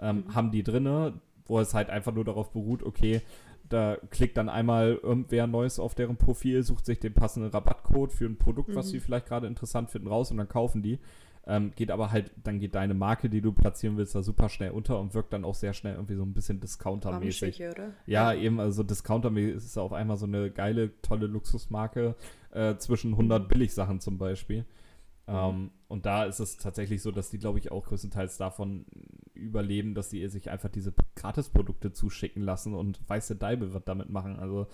ähm, mhm. haben die drinne, wo es halt einfach nur darauf beruht, okay, da klickt dann einmal irgendwer Neues auf deren Profil, sucht sich den passenden Rabattcode für ein Produkt, mhm. was sie vielleicht gerade interessant finden, raus und dann kaufen die. Ähm, geht aber halt, dann geht deine Marke, die du platzieren willst, da super schnell unter und wirkt dann auch sehr schnell irgendwie so ein bisschen Discounter-mäßig. Ja, ja, eben, also Discounter-mäßig ist auf einmal so eine geile, tolle Luxusmarke äh, zwischen 100 mhm. Billigsachen zum Beispiel. Mhm. Ähm, und da ist es tatsächlich so, dass die, glaube ich, auch größtenteils davon überleben, dass sie sich einfach diese Gratisprodukte zuschicken lassen und weiße Daibe wird damit machen. Also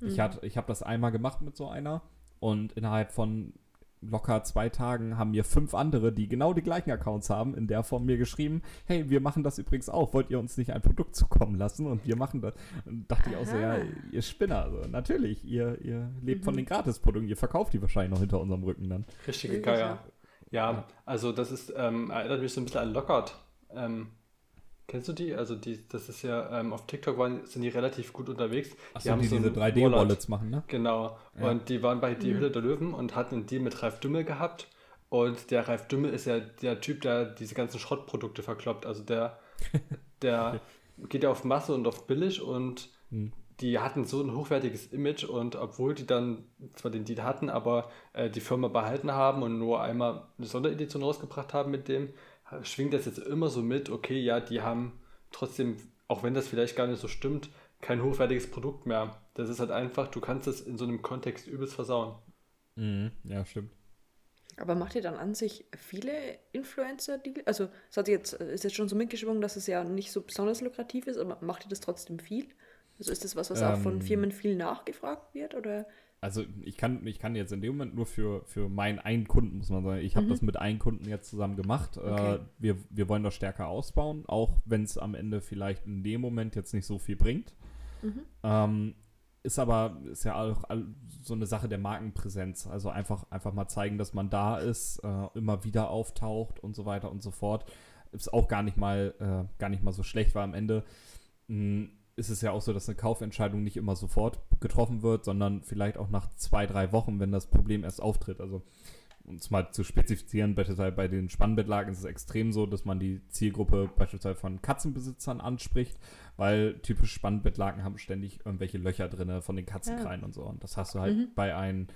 mhm. ich, ich habe das einmal gemacht mit so einer und innerhalb von locker zwei Tagen haben mir fünf andere, die genau die gleichen Accounts haben, in der Form mir geschrieben, hey, wir machen das übrigens auch, wollt ihr uns nicht ein Produkt zukommen lassen? Und wir machen das. Und dachte Aha. ich auch so, ja, ihr Spinner, also natürlich, ihr, ihr lebt mhm. von den Gratisprodukten, ihr verkauft die wahrscheinlich noch hinter unserem Rücken dann. Richtige Geier. Ja, ja, also das ist, ähm, erinnert mich so ein bisschen an Lockert. Ähm, Kennst du die? Also die, das ist ja, ähm, auf TikTok waren, sind die relativ gut unterwegs. Achso, die, haben die so diese 3D-Wallets machen, ne? Genau. Ja. Und die waren bei Die mhm. Hülle der Löwen und hatten einen Deal mit Ralf Dümmel gehabt. Und der Ralf Dümmel ist ja der Typ, der diese ganzen Schrottprodukte verkloppt. Also der, der geht ja auf Masse und auf billig und mhm. die hatten so ein hochwertiges Image und obwohl die dann zwar den Deal hatten, aber äh, die Firma behalten haben und nur einmal eine Sonderedition rausgebracht haben mit dem, schwingt das jetzt immer so mit, okay, ja, die haben trotzdem, auch wenn das vielleicht gar nicht so stimmt, kein hochwertiges Produkt mehr. Das ist halt einfach, du kannst es in so einem Kontext übelst versauen. Mhm, ja, stimmt. Aber macht ihr dann an sich viele Influencer, die, also es hat jetzt, ist jetzt schon so mitgeschwungen, dass es ja nicht so besonders lukrativ ist, aber macht ihr das trotzdem viel? Also ist das was, was ähm, auch von ähm. Firmen viel nachgefragt wird oder? Also ich kann, ich kann jetzt in dem Moment nur für, für meinen einen Kunden, muss man sagen, ich habe mhm. das mit einem Kunden jetzt zusammen gemacht. Äh, okay. Äh, wir, wir wollen das stärker ausbauen, auch wenn es am Ende vielleicht in dem Moment jetzt nicht so viel bringt. Mhm. Ähm, ist aber, ist ja auch so eine Sache der Markenpräsenz. Also einfach, einfach mal zeigen, dass man da ist, äh, immer wieder auftaucht und so weiter und so fort. Ist auch gar nicht mal, äh, gar nicht mal so schlecht, weil am Ende mh, ist es ja auch so, dass eine Kaufentscheidung nicht immer sofort getroffen wird, sondern vielleicht auch nach zwei, drei Wochen, wenn das Problem erst auftritt. Also um es mal zu spezifizieren, beispielsweise bei den Spannbettlagen ist es extrem so, dass man die Zielgruppe beispielsweise von Katzenbesitzern anspricht, weil typische Spannbettlaken haben ständig irgendwelche Löcher drin von den Katzenkreien ja. und so. Und das hast du halt mhm. bei einem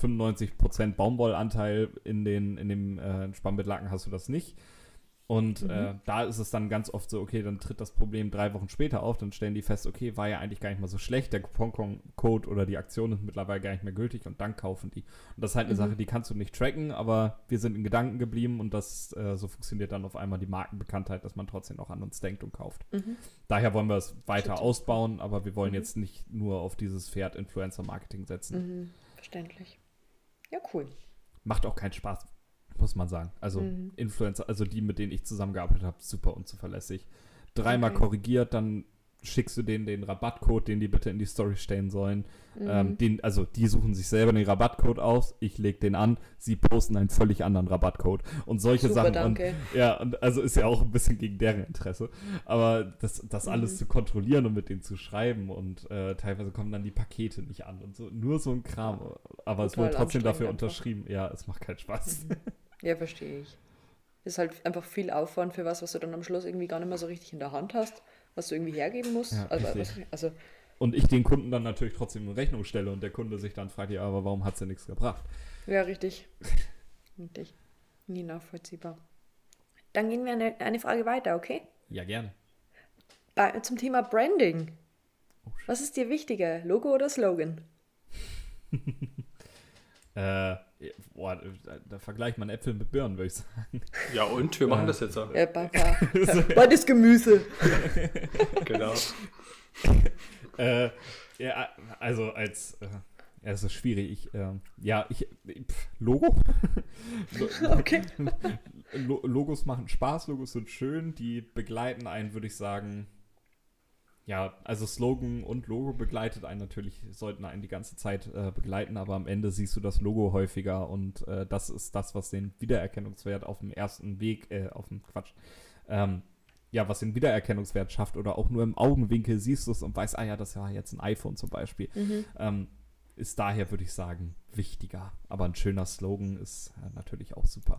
95% Baumwollanteil in, den, in dem äh, Spannbettlaken hast du das nicht. Und mhm. äh, da ist es dann ganz oft so, okay, dann tritt das Problem drei Wochen später auf, dann stellen die fest, okay, war ja eigentlich gar nicht mal so schlecht, der Coupon-Code oder die Aktion ist mittlerweile gar nicht mehr gültig und dann kaufen die. Und das ist halt eine mhm. Sache, die kannst du nicht tracken, aber wir sind in Gedanken geblieben und das äh, so funktioniert dann auf einmal die Markenbekanntheit, dass man trotzdem noch an uns denkt und kauft. Mhm. Daher wollen wir es weiter Stimmt. ausbauen, aber wir wollen mhm. jetzt nicht nur auf dieses Pferd Influencer-Marketing setzen. Mhm. Verständlich. Ja, cool. Macht auch keinen Spaß muss man sagen. Also mhm. Influencer, also die, mit denen ich zusammengearbeitet habe, super unzuverlässig. Dreimal okay. korrigiert, dann schickst du denen den Rabattcode, den die bitte in die Story stellen sollen. Mhm. Ähm, den, also die suchen sich selber den Rabattcode aus, ich lege den an, sie posten einen völlig anderen Rabattcode und solche Super, Sachen. Danke. Und, ja, und also ist ja auch ein bisschen gegen deren Interesse. Aber das, das mhm. alles zu kontrollieren und mit denen zu schreiben und äh, teilweise kommen dann die Pakete nicht an und so. Nur so ein Kram. Aber Total es wurde trotzdem dafür unterschrieben. Ja, es macht keinen Spaß. Mhm. Ja, verstehe ich. Ist halt einfach viel Aufwand für was, was du dann am Schluss irgendwie gar nicht mehr so richtig in der Hand hast, was du irgendwie hergeben musst. Ja, also, was, also, und ich den Kunden dann natürlich trotzdem in Rechnung stelle und der Kunde sich dann fragt, ja, aber warum hat es ja nichts gebracht? Ja, richtig. richtig. Nie nachvollziehbar. Dann gehen wir eine, eine Frage weiter, okay? Ja, gerne. Bei, zum Thema Branding. Oh, was ist dir wichtiger, Logo oder Slogan? äh, Boah, da, vergleicht man Äpfel mit Birnen, würde ich sagen. Ja, und wir machen äh, das jetzt auch. Ja, Baka. Beides Gemüse. genau. äh, ja, also als, äh, Ja, es ist schwierig. Ich, äh, ja, ich, pff, Logo. okay. Logos machen Spaß, Logos sind schön, die begleiten einen, würde ich sagen. Ja, also Slogan und Logo begleitet einen natürlich, sollten einen die ganze Zeit äh, begleiten, aber am Ende siehst du das Logo häufiger und äh, das ist das, was den Wiedererkennungswert auf dem ersten Weg, äh, auf dem Quatsch, ähm, ja, was den Wiedererkennungswert schafft oder auch nur im Augenwinkel siehst du es und weißt, ah ja, das war jetzt ein iPhone zum Beispiel. Mhm. Ähm, ist daher, würde ich sagen, wichtiger. Aber ein schöner Slogan ist äh, natürlich auch super.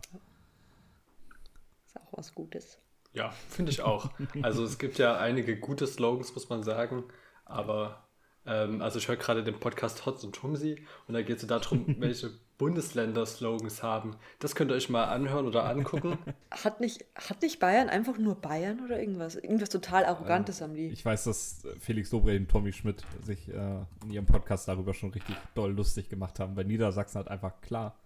Ist auch was Gutes. Ja, finde ich auch. Also es gibt ja einige gute Slogans, muss man sagen. Aber ähm, also ich höre gerade den Podcast Hotz und Tumsi und da geht es darum, welche Bundesländer-Slogans haben. Das könnt ihr euch mal anhören oder angucken. Hat nicht, hat nicht Bayern einfach nur Bayern oder irgendwas? Irgendwas total Arrogantes ähm, haben die. Ich weiß, dass Felix Lobrecht und Tommy Schmidt sich äh, in ihrem Podcast darüber schon richtig doll lustig gemacht haben, weil Niedersachsen hat einfach klar.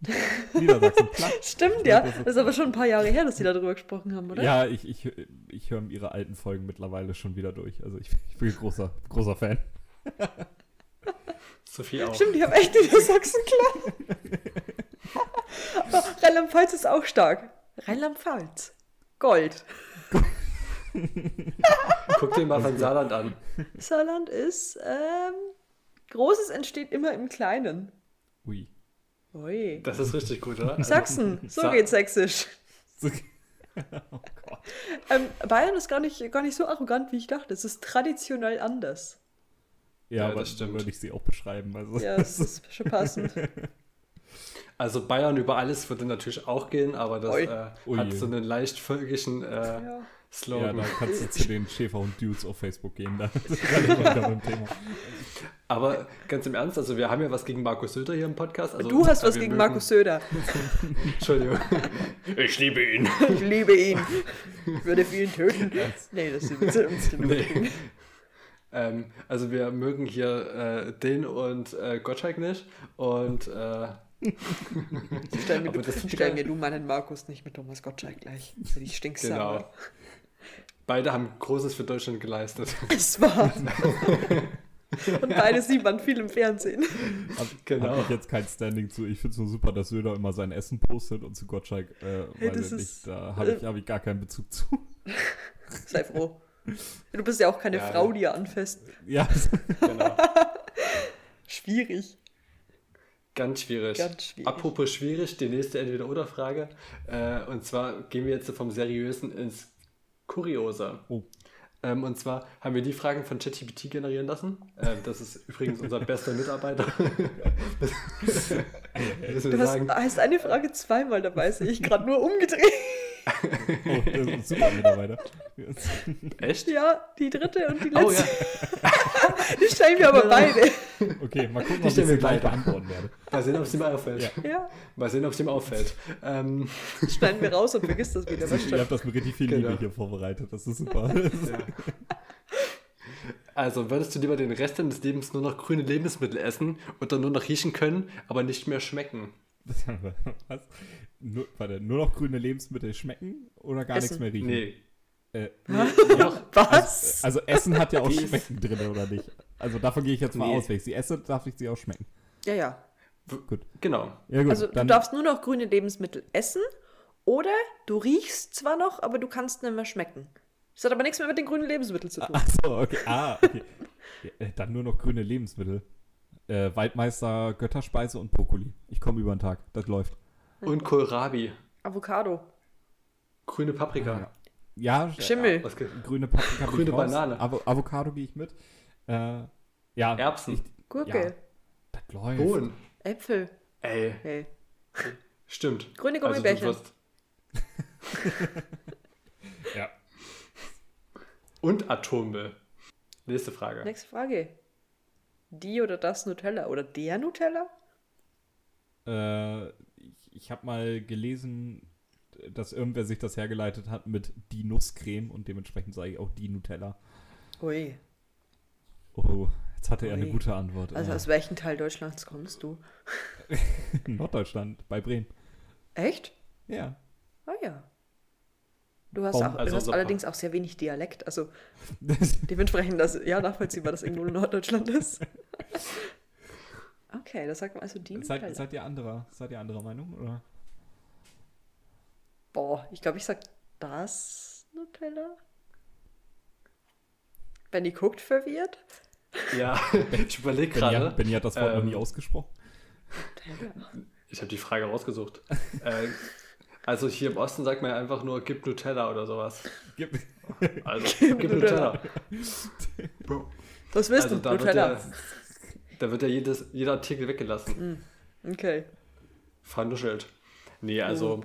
Niedersachsen, klar. Stimmt, ja. Das ist aber schon ein paar Jahre her, dass die darüber gesprochen haben, oder? Ja, ich, ich, ich höre ihre alten Folgen mittlerweile schon wieder durch. Also ich, ich bin großer, großer Fan. Sophie auch. Stimmt, die haben echt Niedersachsen, klar. Rheinland-Pfalz ist auch stark. Rheinland-Pfalz. Gold. Guck dir mal von Saarland an. Saarland ist, ähm, Großes entsteht immer im Kleinen. Ui. Ui. Das ist richtig gut, oder? Sachsen, so Sa geht sächsisch. oh Gott. Ähm, Bayern ist gar nicht, gar nicht so arrogant, wie ich dachte. Es ist traditionell anders. Ja, ja aber das stimmt. würde ich sie auch beschreiben. Also. Ja, das ist schon passend. Also Bayern über alles würde natürlich auch gehen, aber das äh, hat so einen leicht völkischen äh, ja. Slogan. Ja, da kannst du zu den Schäfer und Dudes auf Facebook gehen. Da beim Thema. Aber ganz im Ernst, also wir haben ja was gegen Markus Söder hier im Podcast. Also, du hast was gegen mögen... Markus Söder. Entschuldigung. Ich liebe ihn. Ich liebe ihn. Ich würde für ihn töten. Nee, das ist nee. Ähm, also wir mögen hier äh, den und äh, Gottschalk nicht und äh, stell, mir, du, stell mir du meinen Markus nicht mit Thomas Gottschalk gleich. Ich stinksauer. Genau. Beide haben Großes für Deutschland geleistet. Es war. Und beide sieht man viel im Fernsehen. Hab, genau. Habe ich jetzt kein Standing zu. Ich finde es nur super, dass Söder immer sein Essen postet und zu Gottschalk, äh, hey, weiß nicht, da habe ich, hab ich gar keinen Bezug zu. Sei froh. Du bist ja auch keine ja, Frau, die er anfasst. Ja, genau. schwierig. Ganz schwierig. Ganz schwierig. Apropos schwierig, die nächste Entweder-Oder-Frage. Äh, und zwar gehen wir jetzt vom Seriösen ins Kuriose. Oh. Ähm, und zwar haben wir die Fragen von ChatGPT generieren lassen. Ähm, das ist übrigens unser bester Mitarbeiter. du hast, hast eine Frage zweimal dabei, sehe ich gerade nur umgedreht. Oh, das ist super Mitarbeiter. Echt? Ja, die dritte und die letzte. Oh, ja. die stellen wir aber beide. Okay, mal gucken, ob ich sie gleich beantworten werde. Mal sehen, ob es ihm auffällt. Ja. ja. Mal sehen, ob es ihm auffällt. Ähm. Schneiden wir raus und vergisst das wieder. Ich habe das mit richtig viel genau. Liebe hier vorbereitet. Das ist super. Ja. Also, würdest du lieber den Rest deines Lebens nur noch grüne Lebensmittel essen und dann nur noch riechen können, aber nicht mehr schmecken? Was? Nur, warte, nur noch grüne Lebensmittel schmecken oder gar Essen. nichts mehr riechen? Nee. Äh, nee noch, Was? Also, also, Essen hat ja auch Schmecken drin, oder nicht? Also davon gehe ich jetzt mal nee. aus. Wenn ich sie esse, darf ich sie auch schmecken. Ja, ja. Gut. Genau. Ja, gut, also du darfst nur noch grüne Lebensmittel essen oder du riechst zwar noch, aber du kannst nicht mehr schmecken. Das hat aber nichts mehr mit den grünen Lebensmitteln zu tun. Ach so, okay. Ah, okay. Äh, dann nur noch grüne Lebensmittel. Äh, Waldmeister, Götterspeise und Brokkoli. Ich komme über den Tag. Das läuft. Und Kohlrabi. Avocado. Grüne Paprika. Ja, Schimmel. Ja, grüne Paprika. Grüne Banane. Avo Avocado gehe ich mit. Äh, ja. Erbsen. Ich, Gurke. Ja, das läuft. Bohnen. Äpfel. Ey. Hey. Stimmt. Grüne Gummibärchen. Also, ja. Und Atommüll. Nächste Frage. Nächste Frage. Die oder das Nutella? Oder der Nutella? Äh, ich, habe mal gelesen, dass irgendwer sich das hergeleitet hat mit die Nusscreme und dementsprechend sage ich auch die Nutella. Ui. Oh, jetzt hatte Ui. er eine gute Antwort. Also aus welchem Teil Deutschlands kommst du? Norddeutschland, bei Bremen. Echt? Ja. Ah ja. Du hast, auch, also du hast allerdings auch sehr wenig Dialekt, also dementsprechend, das, ja, nachvollziehbar, dass irgendwo in Norddeutschland ist. Okay, das sagt man also die seid, seid ihr anderer, seid ihr anderer Meinung, oder? Boah, ich glaube, ich sag das Nutella. Benny guckt verwirrt. Ja, ich überlege gerade. Benny hat das Wort ähm, noch nie ähm, ausgesprochen. Ich habe die Frage rausgesucht. äh, also hier im Osten sagt man ja einfach nur, gib Nutella oder sowas. Gib, also, gib, gib Nutella. Nutella. Was willst also, du? Nutella. Wird ja, da wird ja jedes, jeder Artikel weggelassen. Mm, okay. Vernuschelt. Nee, also, oh.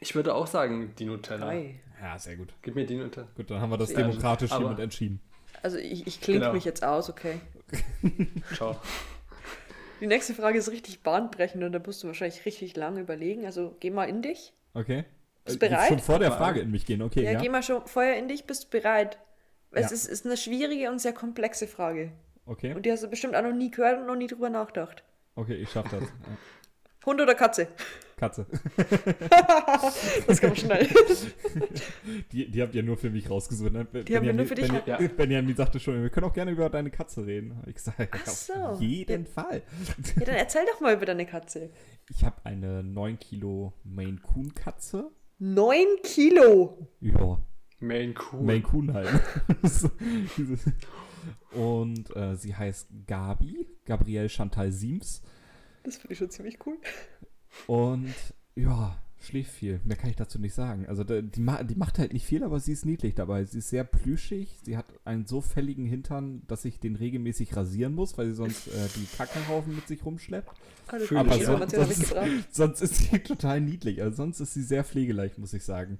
ich würde auch sagen, die Nutella. Ei. Ja, sehr gut. Gib mir die Nutella. Gut, dann haben wir das ja, demokratisch hiermit entschieden. Also, ich, ich klinke genau. mich jetzt aus, okay. Ciao. Die nächste Frage ist richtig bahnbrechend und da musst du wahrscheinlich richtig lange überlegen. Also geh mal in dich. Okay. Bist du äh, bereit? Schon vor der Frage in mich gehen, okay. Ja, ja. geh mal schon vorher in dich, bist du bereit? Es ja. ist, ist eine schwierige und sehr komplexe Frage. Okay. Und die hast du bestimmt auch noch nie gehört und noch nie drüber nachgedacht. Okay, ich schaff das. Hund oder Katze? Katze. das kommt schnell. Die, die habt ihr nur für mich rausgesucht. Ne? Die Benjamin, haben wir nur für dich. Ben, ja. Benjamin sagte schon, wir können auch gerne über deine Katze reden. Ich sage, Ach so. auf jeden ja. Fall. Ja, dann erzähl doch mal über deine Katze. Ich habe eine 9 Kilo Maine Coon Katze. 9 Kilo? Ja. Maine Coon. Maine Coon halt. Und äh, sie heißt Gabi, Gabrielle Chantal Siems. Das finde ich schon ziemlich cool. Und ja, schläft viel. Mehr kann ich dazu nicht sagen. Also die, die, macht halt nicht viel, aber sie ist niedlich dabei. Sie ist sehr plüschig. Sie hat einen so fälligen Hintern, dass ich den regelmäßig rasieren muss, weil sie sonst äh, die Kackenhaufen mit sich rumschleppt. Also aber sonst, sonst, sonst, ist sie total niedlich. Also sonst ist sie sehr pflegeleicht, muss ich sagen.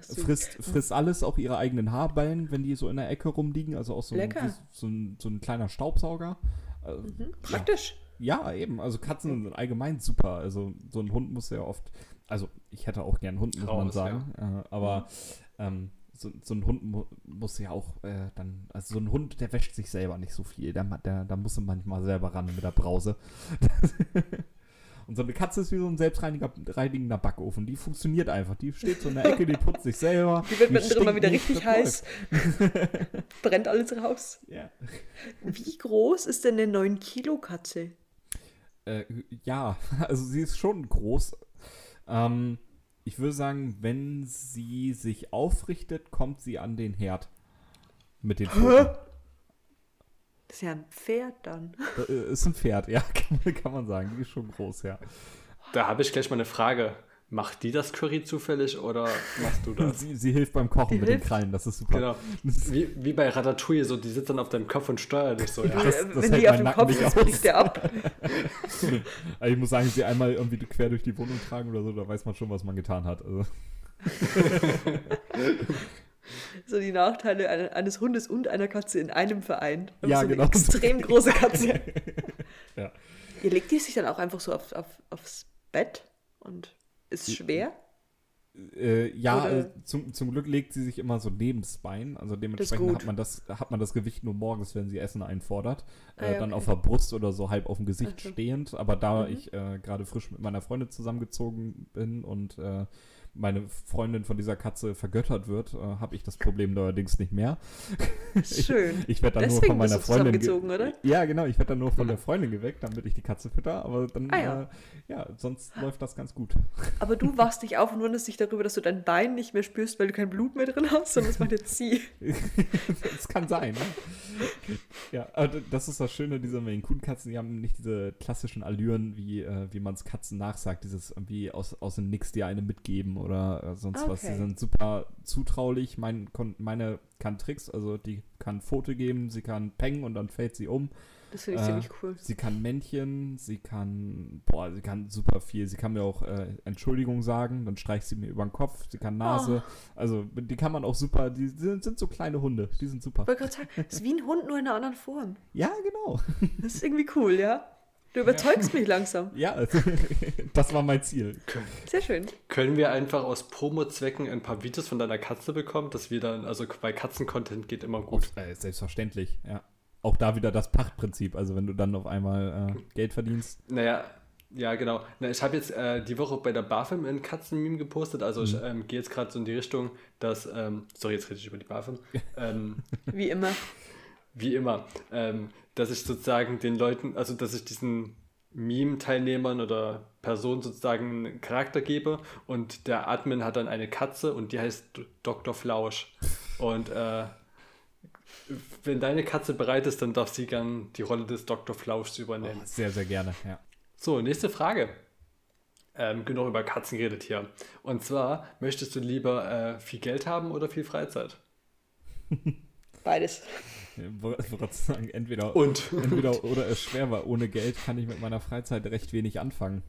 Frisst, frisst alles, auch ihre eigenen Haarballen, wenn die so in der Ecke rumliegen. Also auch so, ein, so, ein, so ein kleiner Staubsauger. Also, mhm. Praktisch. Ja. Ja, eben. Also Katzen sind allgemein super. Also so ein Hund muss ja oft, also ich hätte auch gern einen Hund, muss Raus, man sagen. Ja. Äh, aber mhm. ähm, so, so, ein Hund mu muss ja auch äh, dann, also so ein Hund, der wäscht sich selber nicht so viel. Da der, der muss manchmal selber ran mit der Brause. Und so eine Katze ist wie so ein selbstreinigender Backofen. Die funktioniert einfach. Die steht so in der Ecke, die putzt sich selber. Die wird mittendrin mal wieder richtig heiß. Brennt alles raus. Ja. Wie groß ist denn eine 9-Kilo-Katze? Äh, ja, also sie ist schon groß. Ähm, ich würde sagen, wenn sie sich aufrichtet, kommt sie an den Herd. Mit den Pfoten. Das ist ja ein Pferd dann. Das äh, ist ein Pferd, ja, kann, kann man sagen. Die ist schon groß, ja. Da habe ich gleich mal eine Frage. Macht die das Curry zufällig oder machst du das? sie, sie hilft beim Kochen die mit hilft? den Krallen, das ist super. Genau. Wie, wie bei Ratatouille, so, die sitzt dann auf deinem Kopf und steuert dich so. Ja. Das, das Wenn die auf dem Kopf ist, bricht der ab. also ich muss sagen, sie einmal irgendwie quer durch die Wohnung tragen oder so, da weiß man schon, was man getan hat. Also. so die Nachteile eines Hundes und einer Katze in einem Verein. Ja, so eine genau. extrem große Katze. ja. Ihr legt die sich dann auch einfach so auf, auf, aufs Bett und ist schwer? Äh, ja, äh, zum, zum Glück legt sie sich immer so neben das Bein. Also dementsprechend hat man, das, hat man das Gewicht nur morgens, wenn sie Essen einfordert. Ah, äh, ja, dann okay. auf der Brust oder so halb auf dem Gesicht okay. stehend. Aber da mhm. ich äh, gerade frisch mit meiner Freundin zusammengezogen bin und äh, meine Freundin von dieser Katze vergöttert wird, äh, habe ich das Problem neuerdings nicht mehr. Schön. ich, ich werde dann Deswegen nur von meiner Freundin. oder? Ja, genau. Ich werde dann nur von der Freundin geweckt, damit ich die Katze fütter. Aber dann, ah, ja. Äh, ja, sonst läuft das ganz gut. Aber du wachst dich auf und wunderst dich darüber, dass du dein Bein nicht mehr spürst, weil du kein Blut mehr drin hast, sondern das macht jetzt sie. das kann sein. Ne? Ja, aber das ist das Schöne dieser Maine Coon Katzen. Die haben nicht diese klassischen Allüren, wie, äh, wie man es Katzen nachsagt, dieses irgendwie aus, aus dem Nix dir eine mitgeben oder äh, sonst okay. was. Die sind super zutraulich. Mein, meine kann Tricks, also die kann Foto geben, sie kann Peng und dann fällt sie um. Das finde ich äh, ziemlich cool. Sie kann Männchen, sie kann, boah, sie kann super viel. Sie kann mir auch äh, Entschuldigung sagen, dann streicht sie mir über den Kopf. Sie kann Nase. Oh. Also, die kann man auch super, die sind, sind so kleine Hunde, die sind super. Ich wollte gerade sagen, ist wie ein Hund, nur in einer anderen Form. Ja, genau. Das ist irgendwie cool, ja. Du überzeugst ja. mich langsam. Ja, das war mein Ziel. Sehr schön. Können wir einfach aus Promo-Zwecken ein paar Videos von deiner Katze bekommen, dass wir dann, also bei Katzen-Content geht immer gut. Auf, äh, selbstverständlich, ja. Auch da wieder das Pachtprinzip, also wenn du dann auf einmal äh, Geld verdienst. Naja, ja, genau. Na, ich habe jetzt äh, die Woche bei der BAFIM ein Katzenmeme gepostet. Also mhm. ich ähm, gehe jetzt gerade so in die Richtung, dass, ähm, sorry, jetzt rede ich über die BAFIM. ähm, Wie immer. wie immer, ähm, dass ich sozusagen den Leuten, also dass ich diesen Meme-Teilnehmern oder Personen sozusagen einen Charakter gebe und der Admin hat dann eine Katze und die heißt Dr. Flausch. Und äh, wenn deine Katze bereit ist, dann darf sie gern die Rolle des Dr. Flauschs übernehmen. Oh, sehr, sehr gerne, ja. So, nächste Frage. Ähm, genug über Katzen geredet hier. Und zwar, möchtest du lieber äh, viel Geld haben oder viel Freizeit? Beides. Wollte sagen, entweder, und. entweder oder es schwer war. Ohne Geld kann ich mit meiner Freizeit recht wenig anfangen.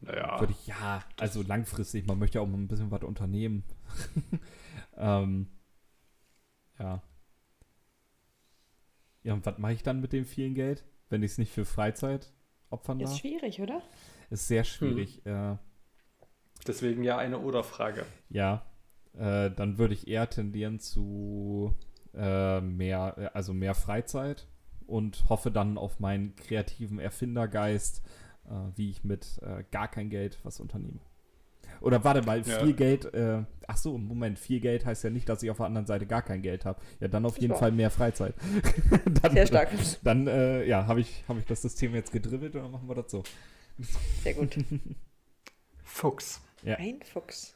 Naja. Würde ich, ja, also langfristig, man möchte auch mal ein bisschen was unternehmen. ähm, ja. Ja, und was mache ich dann mit dem vielen Geld, wenn ich es nicht für Freizeit opfern darf? Ist schwierig, oder? Ist sehr schwierig. Hm. Äh, Deswegen ja eine Oder-Frage. Ja, äh, dann würde ich eher tendieren zu äh, mehr, äh, also mehr Freizeit und hoffe dann auf meinen kreativen Erfindergeist, äh, wie ich mit äh, gar kein Geld was unternehme. Oder warte mal, ja. viel Geld, äh, ach so, Moment, viel Geld heißt ja nicht, dass ich auf der anderen Seite gar kein Geld habe. Ja, dann auf jeden Fall mehr Freizeit. dann, Sehr stark. Dann, äh, ja, habe ich, hab ich das System jetzt gedribbelt oder machen wir das so? Sehr gut. Fuchs. Ja. Ein Fuchs.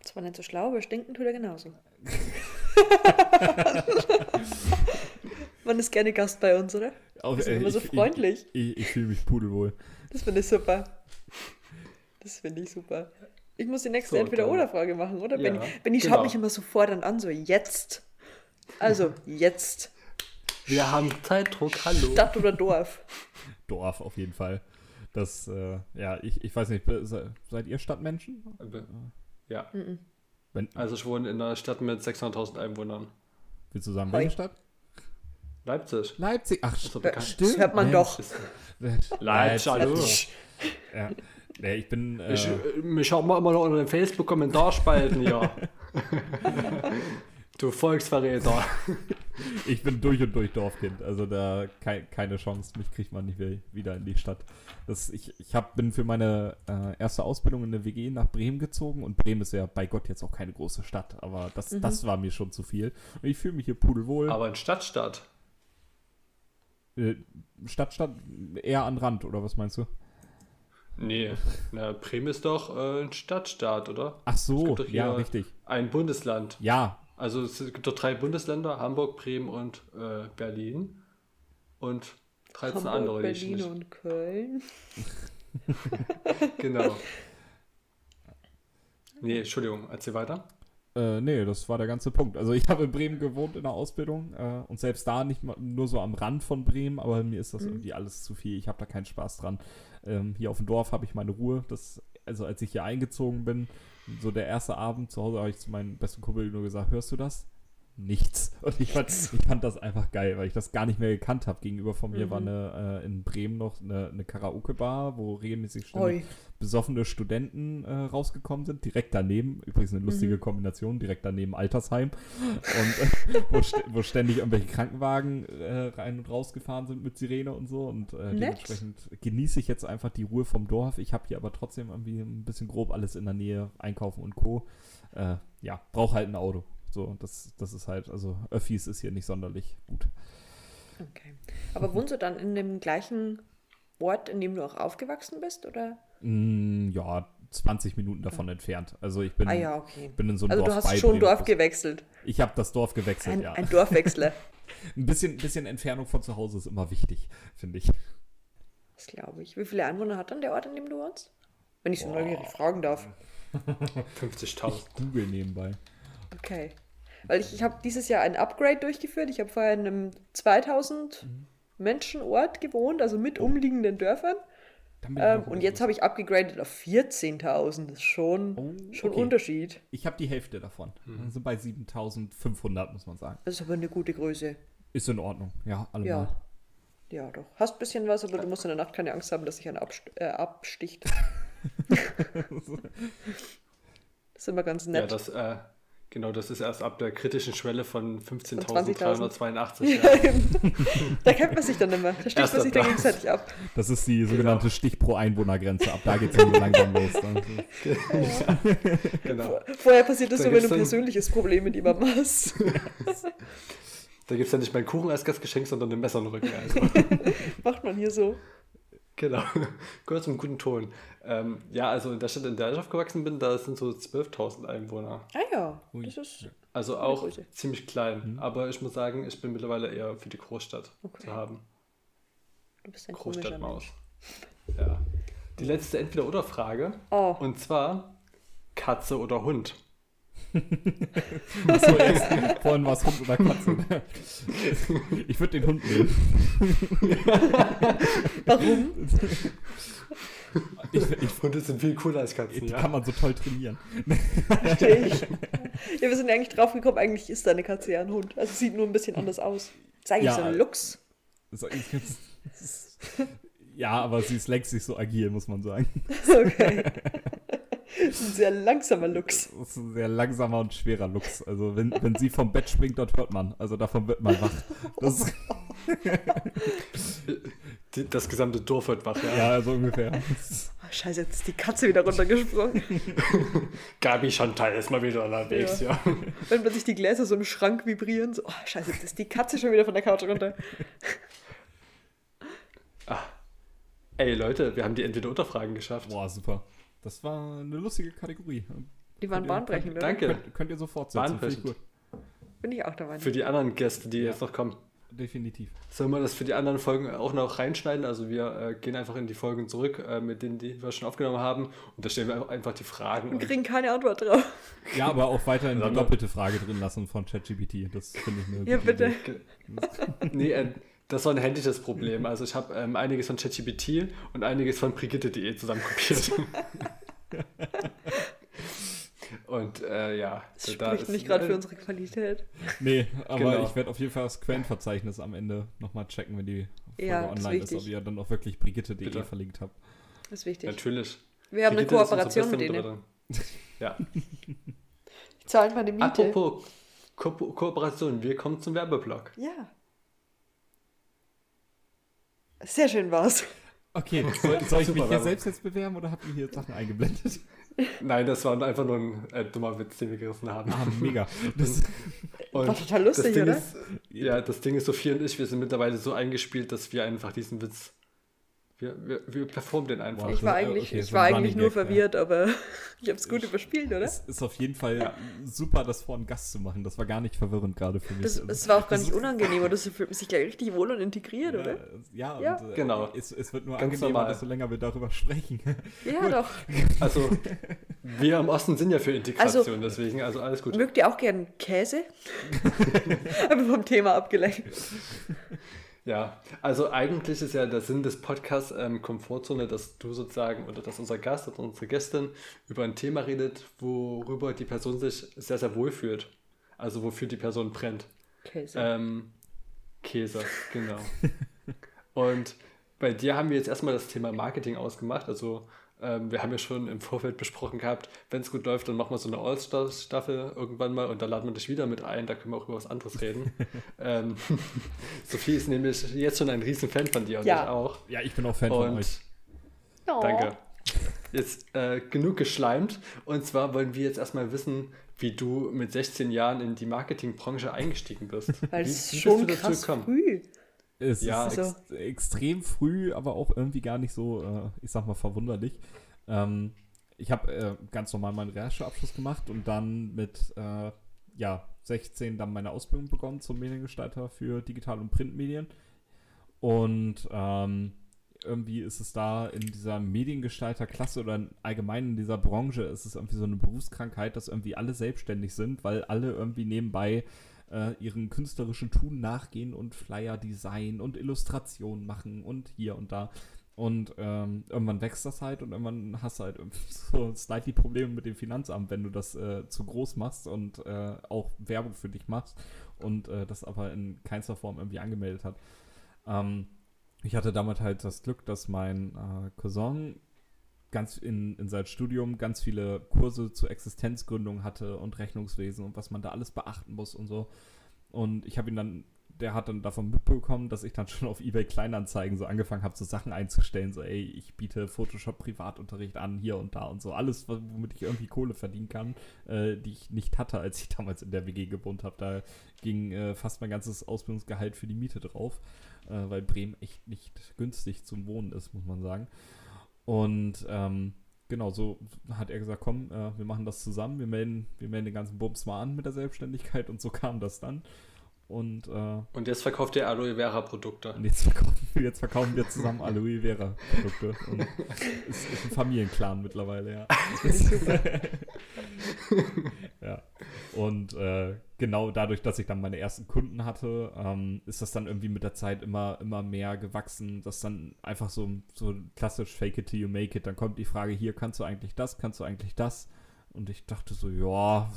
Zwar nicht so schlau, aber stinken tut er genauso. Man ist gerne Gast bei uns, oder? Auch, ist äh, immer so ich, freundlich. Ich, ich, ich fühle mich pudelwohl. Das finde ich super. Das finde ich super. Ich muss die nächste so, Entweder-Oder-Frage machen, oder? Ja, Benny, Benny genau. schaut mich immer sofort dann an, so jetzt. Also, jetzt. Wir haben Zeitdruck, hallo. Stadt oder Dorf? Dorf auf jeden Fall. Das, äh, ja, ich, ich weiß nicht, seid ihr Stadtmenschen? Ja. Mhm. Wenn, also ich wohne in einer Stadt mit 600.000 Einwohnern. Willst du sagen, welche Stadt? Leipzig. Leipzig, ach st stimmt. Das hört man doch. Leipzig, hallo. Ja. Nee, ich bin. Äh, ich, mich haben wir immer noch unter den Facebook-Kommentarspalten, ja. du Volksverräter. ich bin durch und durch Dorfkind, also da kei keine Chance. Mich kriegt man nicht wieder in die Stadt. Das, ich ich hab, bin für meine äh, erste Ausbildung in der WG nach Bremen gezogen und Bremen ist ja bei Gott jetzt auch keine große Stadt, aber das, mhm. das war mir schon zu viel. Und ich fühle mich hier pudelwohl. Aber in Stadtstadt. Äh, Stadtstadt eher an Rand, oder was meinst du? Nee, na, Bremen ist doch äh, ein Stadtstaat, oder? Ach so, ja, richtig. Ein Bundesland. Ja. Also es gibt doch drei Bundesländer, Hamburg, Bremen und äh, Berlin. Und 13 Hamburg, andere. Berlin nicht. und Köln. genau. Nee, Entschuldigung, erzähl weiter. Äh, nee, das war der ganze Punkt. Also ich habe in Bremen gewohnt in der Ausbildung äh, und selbst da nicht mal, nur so am Rand von Bremen, aber mir ist das mhm. irgendwie alles zu viel. Ich habe da keinen Spaß dran. Ähm, hier auf dem Dorf habe ich meine Ruhe. Das, also als ich hier eingezogen bin, so der erste Abend zu Hause, habe ich zu meinem besten Kumpel nur gesagt, hörst du das? Nichts. Und ich fand, ich fand das einfach geil, weil ich das gar nicht mehr gekannt habe. Gegenüber von mir mhm. war eine, äh, in Bremen noch eine, eine Karaoke-Bar, wo regelmäßig besoffene Studenten äh, rausgekommen sind. Direkt daneben, übrigens eine lustige mhm. Kombination, direkt daneben Altersheim. Und äh, wo, st wo, ständig irgendwelche Krankenwagen äh, rein und raus gefahren sind mit Sirene und so. Und äh, dementsprechend genieße ich jetzt einfach die Ruhe vom Dorf. Ich habe hier aber trotzdem irgendwie ein bisschen grob alles in der Nähe, Einkaufen und Co. Äh, ja, brauche halt ein Auto. So, das, das ist halt, also Öffis ist hier nicht sonderlich gut. Okay. Aber wohnst du dann in dem gleichen Ort, in dem du auch aufgewachsen bist, oder? Mm, ja, 20 Minuten davon ja. entfernt. Also ich bin, ah, ja, okay. bin in so einem also Dorf. Also du hast schon Dorf gewechselt. Ich habe das Dorf gewechselt, ein, ja. Ein Dorfwechsler. ein bisschen, bisschen Entfernung von zu Hause ist immer wichtig, finde ich. Das glaube ich. Wie viele Einwohner hat dann der Ort, in dem du wohnst? Wenn ich so neugierig fragen darf. 50.000. Ich google nebenbei. Okay. Weil ich, ich habe dieses Jahr ein Upgrade durchgeführt. Ich habe vorher in einem 2000 mhm. Menschenort gewohnt, also mit umliegenden Dörfern. Ähm, und jetzt habe ich abgegradet auf 14.000. Das ist schon, oh, schon okay. Unterschied. Ich habe die Hälfte davon. Mhm. Also bei 7.500, muss man sagen. Das ist aber eine gute Größe. Ist in Ordnung, ja, allemal. Ja. Ja, doch. Hast ein bisschen was, aber du musst in der Nacht keine Angst haben, dass sich einer abst äh, absticht. das ist immer ganz nett. Ja, das, äh, Genau, das ist erst ab der kritischen Schwelle von 15.382. Ja. da kennt man sich dann immer. Da sticht man sich dann gegenseitig ab. Das ist die sogenannte genau. Stich pro Einwohnergrenze. Ab da geht es dann langsam los. Ja. genau. Vorher passiert das so, wenn du ein persönliches Problem mit jemandem hast. Da gibt es ja nicht meinen Kuchen als Gastgeschenk, sondern ein Messer im Rücken. Also. Macht man hier so. Genau, kurz im guten Ton. Ähm, ja, also in der Stadt, in der ich aufgewachsen bin, da sind so 12.000 Einwohner. Ah ja, das ist also auch ziemlich klein. Mhm. Aber ich muss sagen, ich bin mittlerweile eher für die Großstadt okay. zu haben. Du bist ein Großstadtmaus. Ja. Die letzte Entweder-Oder-Frage. Oh. Und zwar Katze oder Hund. Achso, erst vorhin war es Hund oder Katze. Ich würde den Hund nehmen. Warum? Ich, ich, Hunde sind viel cooler als Katzen. Die ja? kann man so toll trainieren. Verstehe ich. Ja, wir sind eigentlich drauf gekommen, eigentlich ist deine Katze ja ein Hund. Also sieht nur ein bisschen anders aus. Zeig ich ja, so einen Lux. Ja, aber sie ist längst nicht so agil, muss man sagen. Okay. Das ist ein sehr langsamer Lux. Das ist ein sehr langsamer und schwerer Lux. Also wenn, wenn sie vom Bett springt, dort hört man. Also davon wird man wach. Das, das gesamte Dorf wird wach, ja. Ja, so ungefähr. Oh, scheiße, jetzt ist die Katze wieder runtergesprungen. Gabi Chantal ist mal wieder unterwegs, ja. ja. Wenn plötzlich die Gläser so im Schrank vibrieren, so, oh, scheiße, jetzt ist die Katze schon wieder von der Couch runter. Ah. Ey, Leute, wir haben die Entweder-Oder-Fragen geschafft. Boah, super. Das war eine lustige Kategorie. Die waren bahnbrechend, oder? Danke. Könnt, könnt, ihr so fortsetzen. Bahnbrechend. Bin ich auch dabei. Für die anderen Gäste, die ja. jetzt noch kommen. Definitiv. Sollen wir das für die anderen Folgen auch noch reinschneiden? Also wir äh, gehen einfach in die Folgen zurück, äh, mit denen die wir schon aufgenommen haben. Und da stellen wir einfach die Fragen. Und kriegen keine Antwort drauf. Ja, aber auch weiterhin die doppelte Frage drin lassen von ChatGPT. Das finde ich eine Ja, bitte. nee, äh, das war ein händisches Problem. Also ich habe ähm, einiges von ChatGPT und einiges von Brigitte.de zusammenkopiert. Und äh, ja, das spricht nicht gerade für unsere Qualität. Nee, aber genau. ich werde auf jeden Fall das Quellenverzeichnis am Ende nochmal checken, wenn die Folge ja, online ist, ist, ob ihr dann auch wirklich Brigitte.de verlinkt habt. Das ist wichtig. Natürlich. Wir haben Brigitte eine Kooperation mit denen. Ja. Ich zahle meine Miete. Apropos Ko Kooperation, wir kommen zum Werbeblock. Ja. Sehr schön war's. Okay, soll, soll ich mich hier selbst jetzt bewerben oder habt ihr hier Sachen eingeblendet? Nein, das war einfach nur ein äh, dummer Witz, den wir gerissen haben. Ah, mega. Das und war total lustig, oder? Ist, ja, das Ding ist, Sophie und ich, wir sind mittlerweile so eingespielt, dass wir einfach diesen Witz wir, wir, wir performen den einfach. Ich war eigentlich, okay, ich war eigentlich nur Gag, verwirrt, ja. aber ich habe es gut überspielt, oder? Es ist auf jeden Fall ja. super, das vor einen Gast zu machen. Das war gar nicht verwirrend gerade für mich. Das, also, es war auch gar nicht unangenehm, oder? Das fühlt sich gleich richtig wohl und integriert, ja, oder? Ja, ja. Und, äh, genau. Es, es, wird nur Ganz angenehmer, desto länger wir darüber sprechen. Ja, doch. Also, wir im Osten sind ja für Integration, also, deswegen, also alles gut. Mögt ihr auch gern Käse? Aber vom Thema abgelenkt. Ja, also eigentlich ist ja der Sinn des Podcasts ähm, Komfortzone, dass du sozusagen oder dass unser Gast oder unsere Gästin über ein Thema redet, worüber die Person sich sehr, sehr wohl fühlt. Also wofür die Person brennt. Käse. Ähm, Käse, genau. Und bei dir haben wir jetzt erstmal das Thema Marketing ausgemacht. Also ähm, wir haben ja schon im Vorfeld besprochen gehabt, wenn es gut läuft, dann machen wir so eine All-Star-Staffel irgendwann mal und da laden wir dich wieder mit ein, da können wir auch über was anderes reden. ähm, Sophie ist nämlich jetzt schon ein riesen Fan von dir und ja. ich auch. Ja, ich bin auch Fan und von euch. Oh. Danke. Jetzt äh, genug geschleimt und zwar wollen wir jetzt erstmal wissen, wie du mit 16 Jahren in die Marketingbranche eingestiegen bist. Weil es schon krass früh. Es ja, ist ex extrem früh, aber auch irgendwie gar nicht so, äh, ich sag mal, verwunderlich. Ähm, ich habe äh, ganz normal meinen Rechercheabschluss gemacht und dann mit äh, ja, 16 dann meine Ausbildung begonnen zum Mediengestalter für Digital- und Printmedien. Und ähm, irgendwie ist es da in dieser Mediengestalterklasse oder allgemein in dieser Branche ist es irgendwie so eine Berufskrankheit, dass irgendwie alle selbstständig sind, weil alle irgendwie nebenbei äh, ihren künstlerischen Tun nachgehen und Flyer design und Illustrationen machen und hier und da. Und ähm, irgendwann wächst das halt und irgendwann hast du halt so slightly Probleme mit dem Finanzamt, wenn du das äh, zu groß machst und äh, auch Werbung für dich machst und äh, das aber in keinster Form irgendwie angemeldet hat. Ähm, ich hatte damals halt das Glück, dass mein äh, Cousin ganz in, in seinem Studium ganz viele Kurse zur Existenzgründung hatte und Rechnungswesen und was man da alles beachten muss und so. Und ich habe ihn dann der hat dann davon mitbekommen, dass ich dann schon auf eBay Kleinanzeigen so angefangen habe, so Sachen einzustellen, so ey, ich biete Photoshop Privatunterricht an, hier und da und so. Alles, womit ich irgendwie Kohle verdienen kann, äh, die ich nicht hatte, als ich damals in der WG gewohnt habe. Da ging äh, fast mein ganzes Ausbildungsgehalt für die Miete drauf, äh, weil Bremen echt nicht günstig zum Wohnen ist, muss man sagen. Und ähm, genau, so hat er gesagt, komm, äh, wir machen das zusammen, wir melden, wir melden den ganzen Bums mal an mit der Selbstständigkeit und so kam das dann. Und, äh, und jetzt verkauft ihr Aloe Vera Produkte. Und jetzt verkaufen, jetzt verkaufen wir zusammen Aloe Vera Produkte. Und ist, ist ein Familienclan mittlerweile, ja. ja. Und äh, genau dadurch, dass ich dann meine ersten Kunden hatte, ähm, ist das dann irgendwie mit der Zeit immer, immer mehr gewachsen. Das dann einfach so, so klassisch Fake it till you make it. Dann kommt die Frage, hier kannst du eigentlich das, kannst du eigentlich das? Und ich dachte so, ja,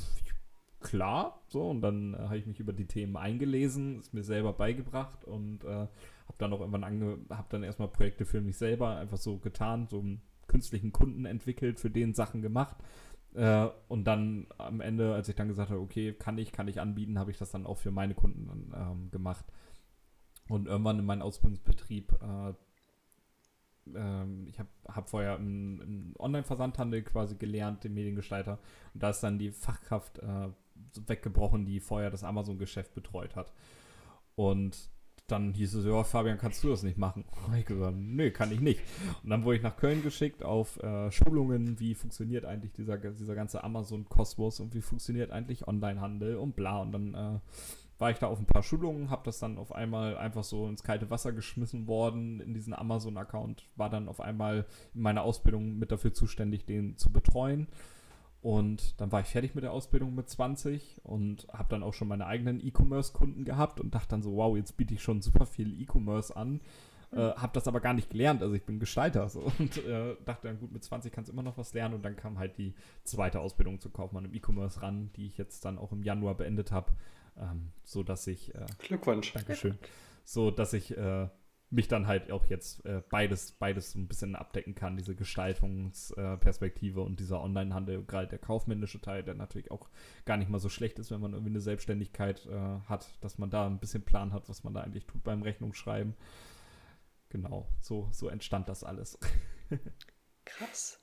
klar. So, und dann äh, habe ich mich über die Themen eingelesen, es mir selber beigebracht und äh, habe dann auch irgendwann ange habe dann erstmal Projekte für mich selber einfach so getan, so einen künstlichen Kunden entwickelt, für den Sachen gemacht. Äh, und dann am Ende, als ich dann gesagt habe, okay, kann ich, kann ich anbieten, habe ich das dann auch für meine Kunden dann, ähm, gemacht. Und irgendwann in meinem Ausbildungsbetrieb äh, ähm, ich habe hab vorher im, im Online-Versandhandel quasi gelernt, den Mediengestalter. Und da ist dann die Fachkraft äh, weggebrochen, die vorher das Amazon-Geschäft betreut hat. Und dann hieß es, ja, Fabian, kannst du das nicht machen? Und ich gesagt, nö, kann ich nicht. Und dann wurde ich nach Köln geschickt auf äh, Schulungen, wie funktioniert eigentlich dieser, dieser ganze Amazon-Kosmos und wie funktioniert eigentlich Online-Handel und bla. Und dann äh, war ich da auf ein paar Schulungen, habe das dann auf einmal einfach so ins kalte Wasser geschmissen worden in diesen Amazon-Account, war dann auf einmal in meiner Ausbildung mit dafür zuständig, den zu betreuen. Und dann war ich fertig mit der Ausbildung mit 20 und habe dann auch schon meine eigenen E-Commerce-Kunden gehabt und dachte dann so, wow, jetzt biete ich schon super viel E-Commerce an. Äh, habe das aber gar nicht gelernt, also ich bin Gestalter so, und äh, dachte dann, gut, mit 20 kannst du immer noch was lernen und dann kam halt die zweite Ausbildung zu Kaufmann im E-Commerce ran, die ich jetzt dann auch im Januar beendet habe, ähm, so dass ich äh, Glückwunsch. Dankeschön. So dass ich äh, mich dann halt auch jetzt äh, beides, beides so ein bisschen abdecken kann, diese Gestaltungsperspektive und dieser Online-Handel, gerade der kaufmännische Teil, der natürlich auch gar nicht mal so schlecht ist, wenn man irgendwie eine Selbstständigkeit äh, hat, dass man da ein bisschen Plan hat, was man da eigentlich tut beim Rechnungsschreiben. Genau, so, so entstand das alles. Krass.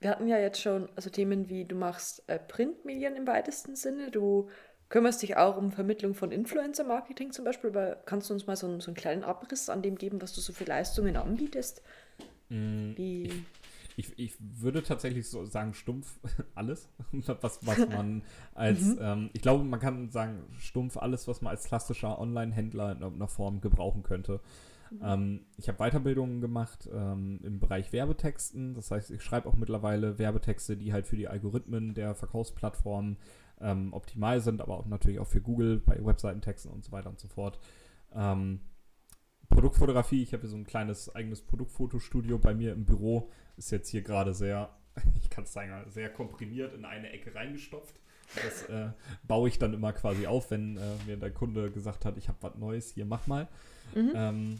Wir hatten ja jetzt schon also Themen wie du machst äh, Printmedien im weitesten Sinne, du Kümmerst dich auch um Vermittlung von Influencer-Marketing zum Beispiel? Aber kannst du uns mal so einen, so einen, kleinen Abriss an dem geben, was du so für Leistungen anbietest? Mm, ich, ich, ich, würde tatsächlich so sagen, stumpf alles, was, was man als, mhm. ähm, ich glaube, man kann sagen, stumpf alles, was man als klassischer Online-Händler in irgendeiner Form gebrauchen könnte. Mhm. Ähm, ich habe Weiterbildungen gemacht ähm, im Bereich Werbetexten. Das heißt, ich schreibe auch mittlerweile Werbetexte, die halt für die Algorithmen der Verkaufsplattformen ähm, optimal sind, aber auch natürlich auch für Google bei Webseitentexten und so weiter und so fort. Ähm, Produktfotografie, ich habe hier so ein kleines eigenes Produktfotostudio bei mir im Büro, ist jetzt hier gerade sehr, ich kann es sagen, sehr komprimiert in eine Ecke reingestopft. Das äh, baue ich dann immer quasi auf, wenn äh, mir der Kunde gesagt hat, ich habe was Neues, hier mach mal. Mhm. Ähm,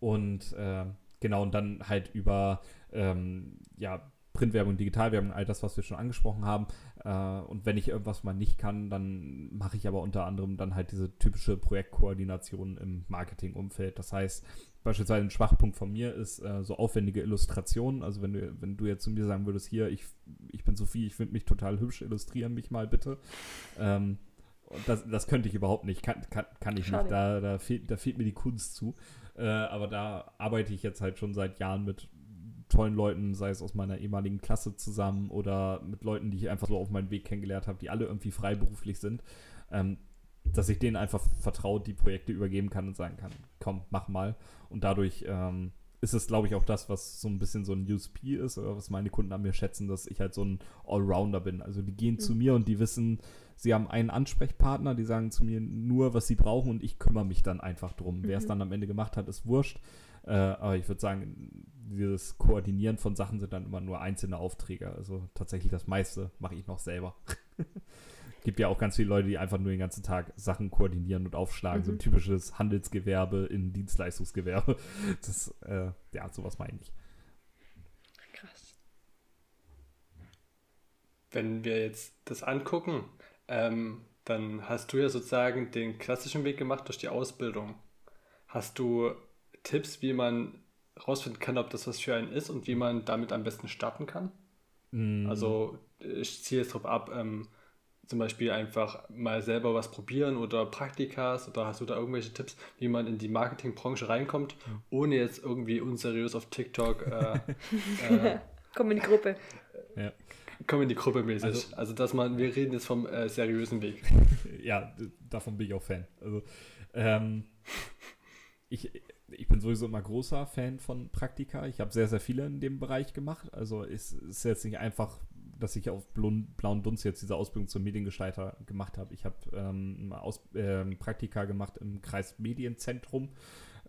und äh, genau, und dann halt über ähm, ja, Printwerbung, Digitalwerbung, all das, was wir schon angesprochen haben. Äh, und wenn ich irgendwas mal nicht kann, dann mache ich aber unter anderem dann halt diese typische Projektkoordination im Marketingumfeld. Das heißt, beispielsweise ein Schwachpunkt von mir ist äh, so aufwendige Illustrationen. Also wenn du, wenn du jetzt zu mir sagen würdest, hier, ich, ich bin Sophie, ich finde mich total hübsch, illustrieren mich mal bitte. Ähm, das, das könnte ich überhaupt nicht, kann, kann, kann ich Schade. nicht. Da, da, fehlt, da fehlt mir die Kunst zu. Äh, aber da arbeite ich jetzt halt schon seit Jahren mit tollen Leuten, sei es aus meiner ehemaligen Klasse zusammen oder mit Leuten, die ich einfach so auf meinem Weg kennengelernt habe, die alle irgendwie freiberuflich sind, ähm, dass ich denen einfach vertraut die Projekte übergeben kann und sagen kann, komm, mach mal. Und dadurch ähm, ist es, glaube ich, auch das, was so ein bisschen so ein USP ist, oder was meine Kunden an mir schätzen, dass ich halt so ein Allrounder bin. Also die gehen mhm. zu mir und die wissen, sie haben einen Ansprechpartner, die sagen zu mir nur, was sie brauchen und ich kümmere mich dann einfach drum. Mhm. Wer es mhm. dann am Ende gemacht hat, ist wurscht. Äh, aber ich würde sagen, dieses Koordinieren von Sachen sind dann immer nur einzelne Aufträge. Also tatsächlich das meiste mache ich noch selber. Gibt ja auch ganz viele Leute, die einfach nur den ganzen Tag Sachen koordinieren und aufschlagen. Mhm. So ein typisches Handelsgewerbe in Dienstleistungsgewerbe. Das, äh, ja, sowas meine ich. Krass. Wenn wir jetzt das angucken, ähm, dann hast du ja sozusagen den klassischen Weg gemacht durch die Ausbildung. Hast du Tipps, wie man rausfinden kann, ob das was für einen ist und wie man damit am besten starten kann? Mm. Also ich ziehe jetzt darauf ab, ähm, zum Beispiel einfach mal selber was probieren oder Praktikas oder hast du da irgendwelche Tipps, wie man in die Marketingbranche reinkommt, ohne jetzt irgendwie unseriös auf TikTok äh, äh, Komm in die Gruppe. Ja. Komm in die Gruppe mäßig. Also, also dass man, wir reden jetzt vom äh, seriösen Weg. ja, davon bin ich auch Fan. Also ähm, ich, ich bin sowieso immer großer Fan von Praktika. Ich habe sehr, sehr viele in dem Bereich gemacht. Also es ist jetzt nicht einfach, dass ich auf blauen Dunst jetzt diese Ausbildung zum Mediengestalter gemacht habe. Ich habe ähm, äh, Praktika gemacht im Kreis Medienzentrum,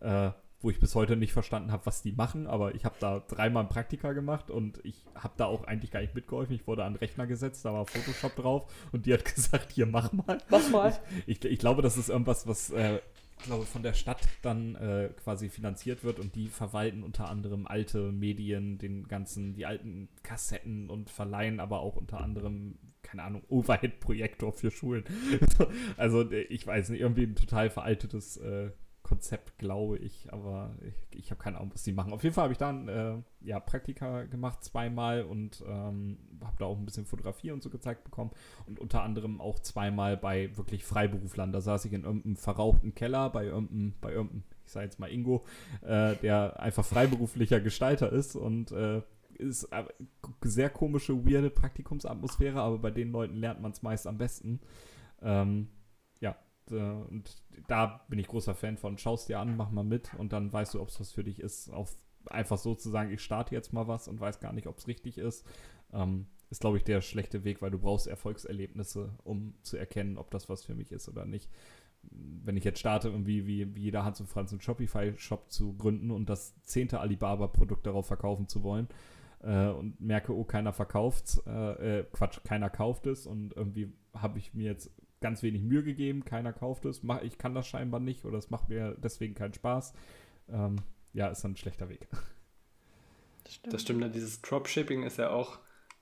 äh, wo ich bis heute nicht verstanden habe, was die machen. Aber ich habe da dreimal Praktika gemacht und ich habe da auch eigentlich gar nicht mitgeholfen. Ich wurde an den Rechner gesetzt, da war Photoshop drauf und die hat gesagt, hier mach mal. Mach mal. Ich, ich, ich glaube, das ist irgendwas, was äh, glaube von der Stadt dann äh, quasi finanziert wird und die verwalten unter anderem alte Medien, den ganzen, die alten Kassetten und verleihen aber auch unter anderem, keine Ahnung, Overhead-Projektor für Schulen. also ich weiß nicht, irgendwie ein total veraltetes äh, Konzept, glaube ich, aber ich, ich habe keine Ahnung, was die machen. Auf jeden Fall habe ich dann äh, ja, Praktika gemacht, zweimal und ähm, habe da auch ein bisschen Fotografie und so gezeigt bekommen und unter anderem auch zweimal bei wirklich Freiberuflern. Da saß ich in irgendeinem verrauchten Keller bei irgendeinem, bei irgendeinem ich sage jetzt mal Ingo, äh, der einfach freiberuflicher Gestalter ist und äh, ist sehr komische, weirde Praktikumsatmosphäre, aber bei den Leuten lernt man es meist am besten. Ähm, und da bin ich großer Fan von. Schaust dir an, mach mal mit und dann weißt du, ob es was für dich ist. Auf einfach so zu sagen, ich starte jetzt mal was und weiß gar nicht, ob es richtig ist, ähm, ist, glaube ich, der schlechte Weg, weil du brauchst Erfolgserlebnisse, um zu erkennen, ob das was für mich ist oder nicht. Wenn ich jetzt starte, irgendwie wie, wie jeder Hans und Franz einen Shopify-Shop zu gründen und das zehnte Alibaba-Produkt darauf verkaufen zu wollen, äh, und merke, oh, keiner verkauft äh, äh, Quatsch, keiner kauft es und irgendwie habe ich mir jetzt ganz wenig Mühe gegeben, keiner kauft es, ich kann das scheinbar nicht oder es macht mir deswegen keinen Spaß. Ähm, ja, ist dann ein schlechter Weg. Das stimmt. Das stimmt, dieses Dropshipping ist ja auch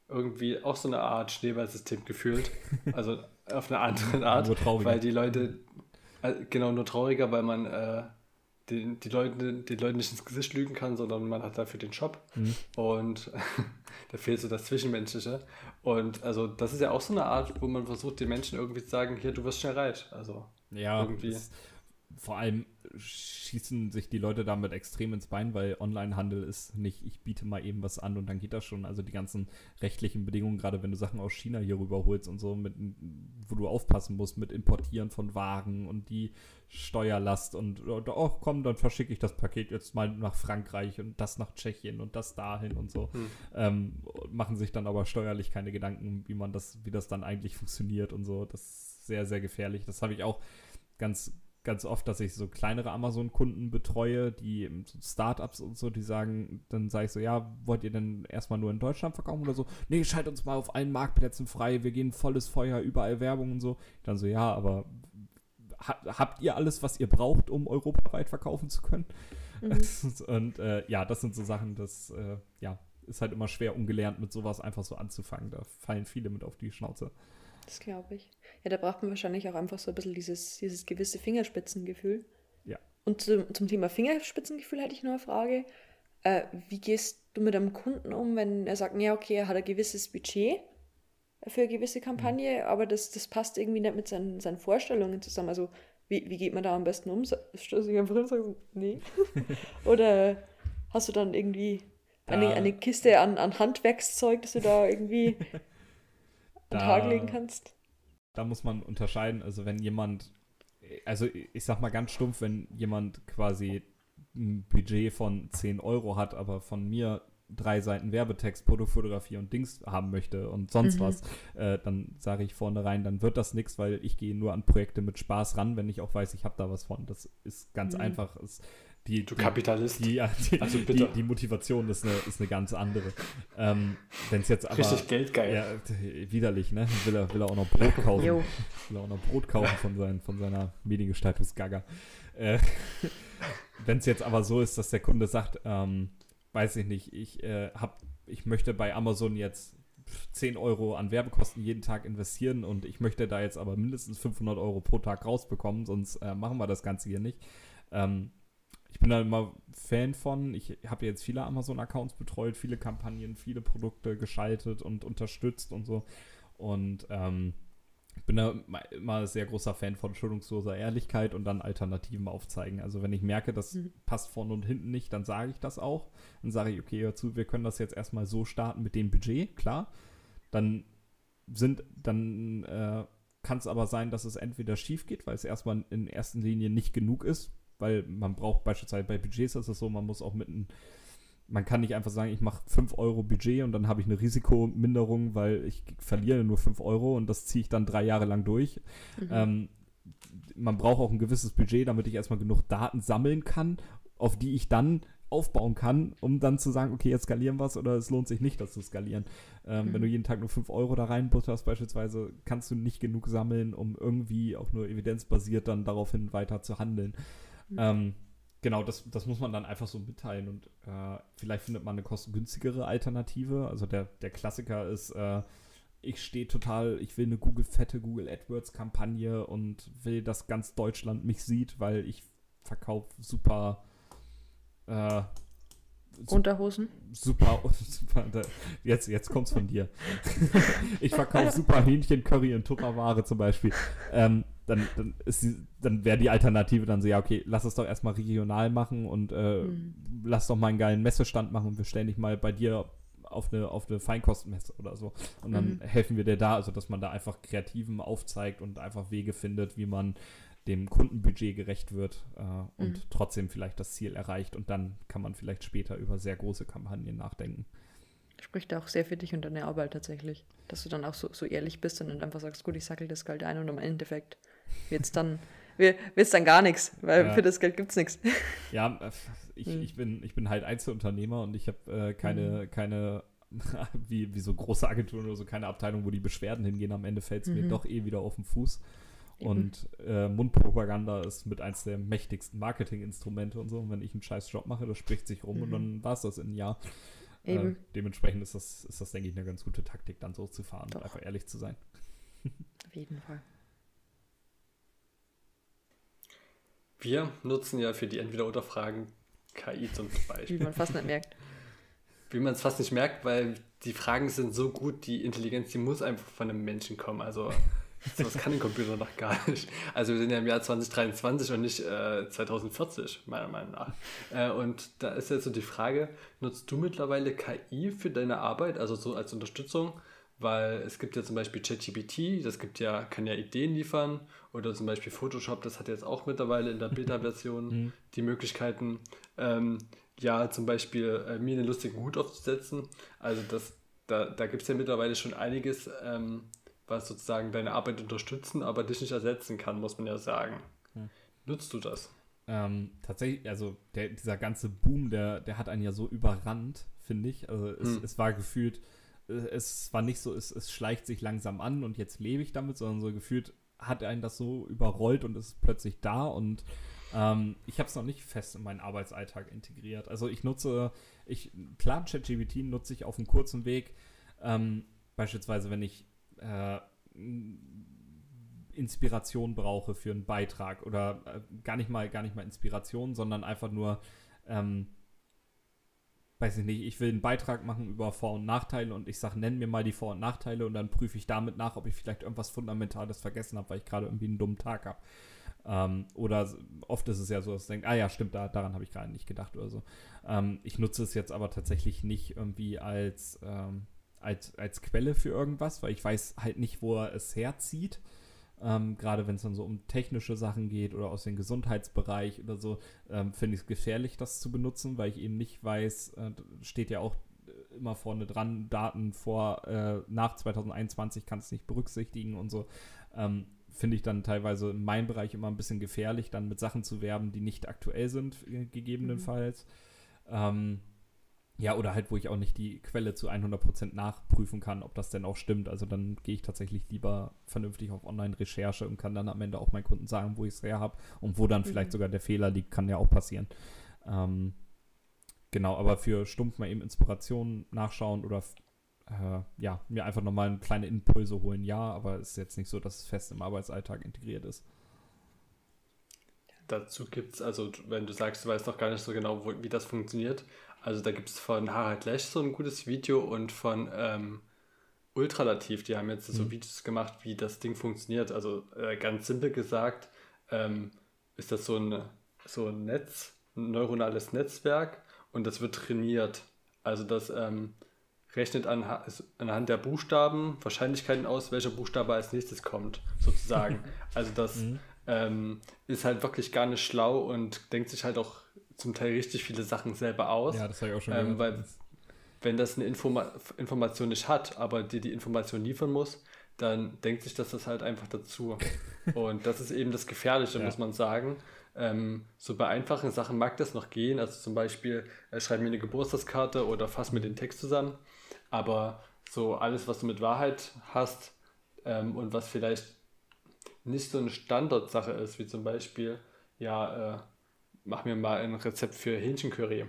irgendwie auch so eine Art Schneeballsystem gefühlt. Also auf eine andere Art. Nur trauriger. Weil die Leute, äh, genau, nur trauriger, weil man äh, die, die, Leute, die Leute nicht ins Gesicht lügen kann, sondern man hat dafür den Shop mhm. und da fehlt so das Zwischenmenschliche. Und also das ist ja auch so eine Art, wo man versucht, den Menschen irgendwie zu sagen, hier, du wirst schnell reich. Also ja, irgendwie. Das, vor allem schießen sich die Leute damit extrem ins Bein, weil Onlinehandel ist nicht, ich biete mal eben was an und dann geht das schon. Also die ganzen rechtlichen Bedingungen, gerade wenn du Sachen aus China hier rüberholst und so, mit, wo du aufpassen musst mit Importieren von Waren und die Steuerlast und oh komm, dann verschicke ich das Paket jetzt mal nach Frankreich und das nach Tschechien und das dahin und so. Hm. Ähm, machen sich dann aber steuerlich keine Gedanken, wie man das, wie das dann eigentlich funktioniert und so. Das ist sehr, sehr gefährlich. Das habe ich auch ganz ganz oft, dass ich so kleinere Amazon-Kunden betreue, die so Startups und so, die sagen, dann sage ich so, ja, wollt ihr denn erstmal nur in Deutschland verkaufen oder so? Nee, schalt uns mal auf allen Marktplätzen frei, wir gehen volles Feuer, überall Werbung und so. Dann so, ja, aber habt ihr alles, was ihr braucht, um europaweit verkaufen zu können? Mhm. und äh, ja, das sind so Sachen, das äh, ja, ist halt immer schwer ungelernt mit sowas einfach so anzufangen. Da fallen viele mit auf die Schnauze. Das glaube ich. Ja, da braucht man wahrscheinlich auch einfach so ein bisschen dieses, dieses gewisse Fingerspitzengefühl. Ja. Und zum, zum Thema Fingerspitzengefühl hätte ich noch eine Frage. Äh, wie gehst du mit einem Kunden um, wenn er sagt, ja, okay, er hat ein gewisses Budget für eine gewisse Kampagne, mhm. aber das, das passt irgendwie nicht mit seinen, seinen Vorstellungen zusammen. Also, wie, wie geht man da am besten um? Stöße ich einfach und sage, nee. Oder hast du dann irgendwie eine, eine Kiste an, an Handwerkszeug, das du da irgendwie an den Tag legen kannst? Da muss man unterscheiden. Also, wenn jemand, also ich sag mal ganz stumpf, wenn jemand quasi ein Budget von 10 Euro hat, aber von mir drei Seiten Werbetext, Produktfotografie und Dings haben möchte und sonst mhm. was, äh, dann sage ich vornherein, dann wird das nichts, weil ich gehe nur an Projekte mit Spaß ran, wenn ich auch weiß, ich habe da was von. Das ist ganz mhm. einfach. Es, die, du Kapitalist. Die, ja, die, also die, die, Motivation ist eine, ist eine ganz andere. Ähm, Wenn es jetzt aber. Richtig geldgeil. Ja, widerlich, ne? Will er, will er auch noch Brot kaufen. will er auch noch Brot kaufen von, sein, von seiner Mediengestaltungsgagger. Äh, Wenn es jetzt aber so ist, dass der Kunde sagt, ähm, weiß ich nicht, ich äh, hab, ich möchte bei Amazon jetzt 10 Euro an Werbekosten jeden Tag investieren und ich möchte da jetzt aber mindestens 500 Euro pro Tag rausbekommen, sonst äh, machen wir das Ganze hier nicht. Ähm, ich bin da immer Fan von. Ich habe jetzt viele Amazon-Accounts betreut, viele Kampagnen, viele Produkte geschaltet und unterstützt und so. Und ähm, ich bin da immer sehr großer Fan von schuldungsloser Ehrlichkeit und dann Alternativen aufzeigen. Also wenn ich merke, das mhm. passt vorne und hinten nicht, dann sage ich das auch. Dann sage ich, okay, hör zu, wir können das jetzt erstmal so starten mit dem Budget, klar. Dann sind, dann äh, kann es aber sein, dass es entweder schief geht, weil es erstmal in erster Linie nicht genug ist, weil man braucht beispielsweise bei Budgets ist es so, man muss auch mit einem man kann nicht einfach sagen, ich mache 5 Euro Budget und dann habe ich eine Risikominderung, weil ich verliere nur 5 Euro und das ziehe ich dann drei Jahre lang durch. Mhm. Ähm, man braucht auch ein gewisses Budget, damit ich erstmal genug Daten sammeln kann, auf die ich dann aufbauen kann, um dann zu sagen, okay, jetzt skalieren wir es oder es lohnt sich nicht, das zu skalieren. Ähm, mhm. Wenn du jeden Tag nur 5 Euro da reinbutterst beispielsweise, kannst du nicht genug sammeln, um irgendwie auch nur evidenzbasiert dann daraufhin weiter zu handeln. Mhm. Ähm, genau, das, das muss man dann einfach so mitteilen und äh, vielleicht findet man eine kostengünstigere Alternative. Also der, der Klassiker ist, äh, ich stehe total, ich will eine Google fette Google AdWords Kampagne und will, dass ganz Deutschland mich sieht, weil ich verkaufe super äh, Unterhosen? Super, super. Jetzt, jetzt kommt's von dir. ich verkaufe super Hähnchen, Curry und Tupperware zum Beispiel. Ähm, dann, dann, dann wäre die Alternative dann so, ja, okay, lass es doch erstmal regional machen und äh, mhm. lass doch mal einen geilen Messestand machen und wir stellen dich mal bei dir auf eine, auf eine Feinkostenmesse oder so. Und dann mhm. helfen wir dir da, also dass man da einfach Kreativen aufzeigt und einfach Wege findet, wie man dem Kundenbudget gerecht wird äh, und mhm. trotzdem vielleicht das Ziel erreicht. Und dann kann man vielleicht später über sehr große Kampagnen nachdenken. Spricht auch sehr für dich und deine Arbeit tatsächlich. Dass du dann auch so, so ehrlich bist und dann einfach sagst, gut, ich sackel das Geld ein und im Endeffekt wird es dann, wird's dann gar nichts, weil ja. für das Geld gibt es nichts. Ja, ich, mhm. ich, bin, ich bin halt Einzelunternehmer und ich habe äh, keine, mhm. keine wie, wie so große Agenturen oder so, keine Abteilung, wo die Beschwerden hingehen. Am Ende fällt es mhm. mir doch eh wieder auf den Fuß. Und äh, Mundpropaganda ist mit eins der mächtigsten Marketinginstrumente und so. Und wenn ich einen scheiß Job mache, das spricht sich rum mhm. und dann war es das in einem Jahr. Äh, dementsprechend ist das, ist das, denke ich, eine ganz gute Taktik, dann so zu fahren Doch. und einfach ehrlich zu sein. Auf jeden Fall. Wir nutzen ja für die Entweder-Oder-Fragen KI zum Beispiel. Wie man fast nicht merkt. Wie man es fast nicht merkt, weil die Fragen sind so gut, die Intelligenz, die muss einfach von einem Menschen kommen. Also sowas kann ein Computer noch gar nicht. Also wir sind ja im Jahr 2023 und nicht äh, 2040, meiner Meinung nach. Äh, und da ist jetzt so die Frage, nutzt du mittlerweile KI für deine Arbeit, also so als Unterstützung? Weil es gibt ja zum Beispiel ChatGPT, das gibt ja, kann ja Ideen liefern oder zum Beispiel Photoshop, das hat jetzt auch mittlerweile in der Beta-Version mhm. die Möglichkeiten, ähm, ja, zum Beispiel äh, mir einen lustigen Hut aufzusetzen. Also das, da, da gibt es ja mittlerweile schon einiges, ähm, was sozusagen deine Arbeit unterstützen, aber dich nicht ersetzen kann, muss man ja sagen. Mhm. Nutzt du das? Ähm, tatsächlich, also der, dieser ganze Boom, der, der hat einen ja so überrannt, finde ich. Also es, mhm. es war gefühlt es war nicht so, es, es schleicht sich langsam an und jetzt lebe ich damit, sondern so gefühlt hat einen das so überrollt und ist plötzlich da und ähm, ich habe es noch nicht fest in meinen Arbeitsalltag integriert. Also ich nutze, ich, klar, ChatGPT nutze ich auf einem kurzen Weg, ähm, beispielsweise wenn ich äh, Inspiration brauche für einen Beitrag oder äh, gar nicht mal, gar nicht mal Inspiration, sondern einfach nur ähm, weiß ich nicht, ich will einen Beitrag machen über Vor- und Nachteile und ich sage, nenn mir mal die Vor- und Nachteile und dann prüfe ich damit nach, ob ich vielleicht irgendwas Fundamentales vergessen habe, weil ich gerade irgendwie einen dummen Tag habe. Ähm, oder oft ist es ja so, dass ich denke, ah ja, stimmt, da, daran habe ich gerade nicht gedacht oder so. Ähm, ich nutze es jetzt aber tatsächlich nicht irgendwie als, ähm, als, als Quelle für irgendwas, weil ich weiß halt nicht, wo er es herzieht. Ähm, Gerade wenn es dann so um technische Sachen geht oder aus dem Gesundheitsbereich oder so, ähm, finde ich es gefährlich, das zu benutzen, weil ich eben nicht weiß, äh, steht ja auch äh, immer vorne dran, Daten vor, äh, nach 2021 kann es nicht berücksichtigen und so. Ähm, finde ich dann teilweise in meinem Bereich immer ein bisschen gefährlich, dann mit Sachen zu werben, die nicht aktuell sind, äh, gegebenenfalls. Mhm. Ähm, ja, oder halt, wo ich auch nicht die Quelle zu 100% nachprüfen kann, ob das denn auch stimmt. Also dann gehe ich tatsächlich lieber vernünftig auf Online-Recherche und kann dann am Ende auch meinen Kunden sagen, wo ich es her habe und wo dann mhm. vielleicht sogar der Fehler liegt, kann ja auch passieren. Ähm, genau, aber für stumpf mal eben Inspirationen nachschauen oder äh, ja, mir einfach nochmal kleine Impulse holen, ja, aber es ist jetzt nicht so, dass es fest im Arbeitsalltag integriert ist. Dazu gibt es, also wenn du sagst, du weißt noch gar nicht so genau, wo, wie das funktioniert, also da gibt es von Harald Lesch so ein gutes Video und von ähm, Ultralativ, die haben jetzt mhm. so Videos gemacht, wie das Ding funktioniert. Also äh, ganz simpel gesagt, ähm, ist das so ein, so ein Netz, ein neuronales Netzwerk und das wird trainiert. Also das ähm, rechnet an, anhand der Buchstaben Wahrscheinlichkeiten aus, welcher Buchstabe als nächstes kommt, sozusagen. also das mhm. ähm, ist halt wirklich gar nicht schlau und denkt sich halt auch zum Teil richtig viele Sachen selber aus. Ja, das habe ich auch schon ähm, Weil wenn das eine Informa Information nicht hat, aber dir die Information liefern muss, dann denkt sich das das halt einfach dazu. und das ist eben das Gefährliche, ja. muss man sagen. Ähm, so bei einfachen Sachen mag das noch gehen. Also zum Beispiel, äh, schreib mir eine Geburtstagskarte oder fass mir den Text zusammen. Aber so alles, was du mit Wahrheit hast ähm, und was vielleicht nicht so eine Standardsache ist, wie zum Beispiel, ja, äh, mach mir mal ein Rezept für Hähnchencurry.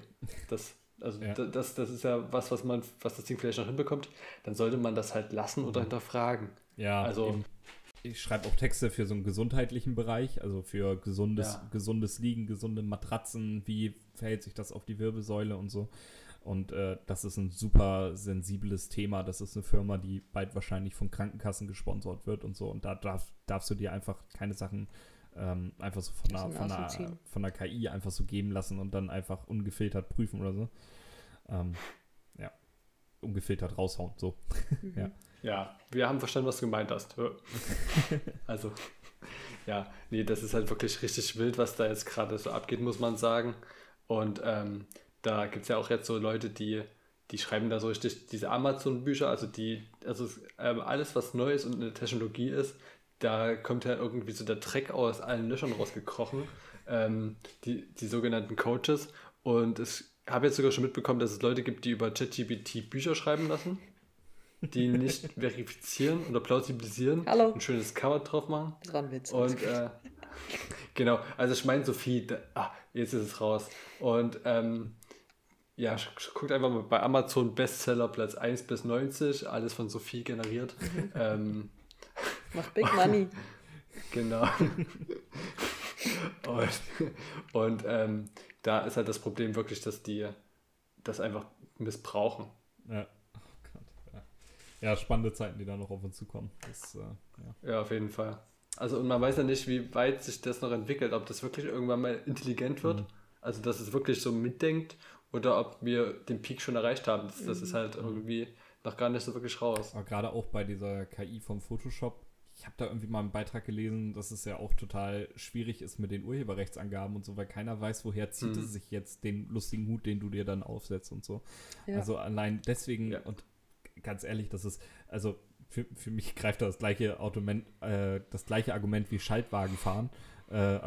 Das, also ja. das, das ist ja was, was man, was das Ding vielleicht noch hinbekommt, dann sollte man das halt lassen oder mhm. hinterfragen. Ja, also eben. ich schreibe auch Texte für so einen gesundheitlichen Bereich, also für gesundes, ja. gesundes Liegen, gesunde Matratzen, wie verhält sich das auf die Wirbelsäule und so. Und äh, das ist ein super sensibles Thema. Das ist eine Firma, die bald wahrscheinlich von Krankenkassen gesponsert wird und so. Und da darf, darfst du dir einfach keine Sachen ähm, einfach so von der, von, der, von der KI einfach so geben lassen und dann einfach ungefiltert prüfen oder so. Ähm, ja, ungefiltert raushauen, so. Mhm. ja. ja, wir haben verstanden, was du gemeint hast. also, ja, nee, das ist halt wirklich richtig wild, was da jetzt gerade so abgeht, muss man sagen. Und ähm, da gibt es ja auch jetzt so Leute, die, die schreiben da so richtig diese Amazon-Bücher, also die, also ähm, alles, was neu ist und eine Technologie ist, da kommt ja irgendwie so der Dreck aus allen Löchern rausgekrochen, ähm, die, die sogenannten Coaches. Und ich habe jetzt sogar schon mitbekommen, dass es Leute gibt, die über ChatGPT Bücher schreiben lassen, die nicht verifizieren oder plausibilisieren, Hallo. ein schönes Cover drauf machen. Das war ein Witz. Und äh, genau, also ich meine Sophie, da, ah, jetzt ist es raus. Und ähm, ja, guckt einfach mal bei Amazon Bestseller Platz 1 bis 90, alles von Sophie generiert. ähm, Macht Big Money. genau. und und ähm, da ist halt das Problem wirklich, dass die das einfach missbrauchen. Ja. Oh Gott, ja. ja. spannende Zeiten, die da noch auf uns zukommen. Das, äh, ja. ja, auf jeden Fall. Also und man weiß ja nicht, wie weit sich das noch entwickelt, ob das wirklich irgendwann mal intelligent wird. Mhm. Also dass es wirklich so mitdenkt oder ob wir den Peak schon erreicht haben. Das, das ist halt mhm. irgendwie noch gar nicht so wirklich raus. Aber gerade auch bei dieser KI vom Photoshop ich habe da irgendwie mal einen Beitrag gelesen, dass es ja auch total schwierig ist mit den Urheberrechtsangaben und so, weil keiner weiß, woher zieht mhm. es sich jetzt den lustigen Hut, den du dir dann aufsetzt und so. Ja. Also allein deswegen, ja. und ganz ehrlich, das ist, also für, für mich greift das gleiche Argument, äh, das gleiche Argument wie Schaltwagen fahren. Äh,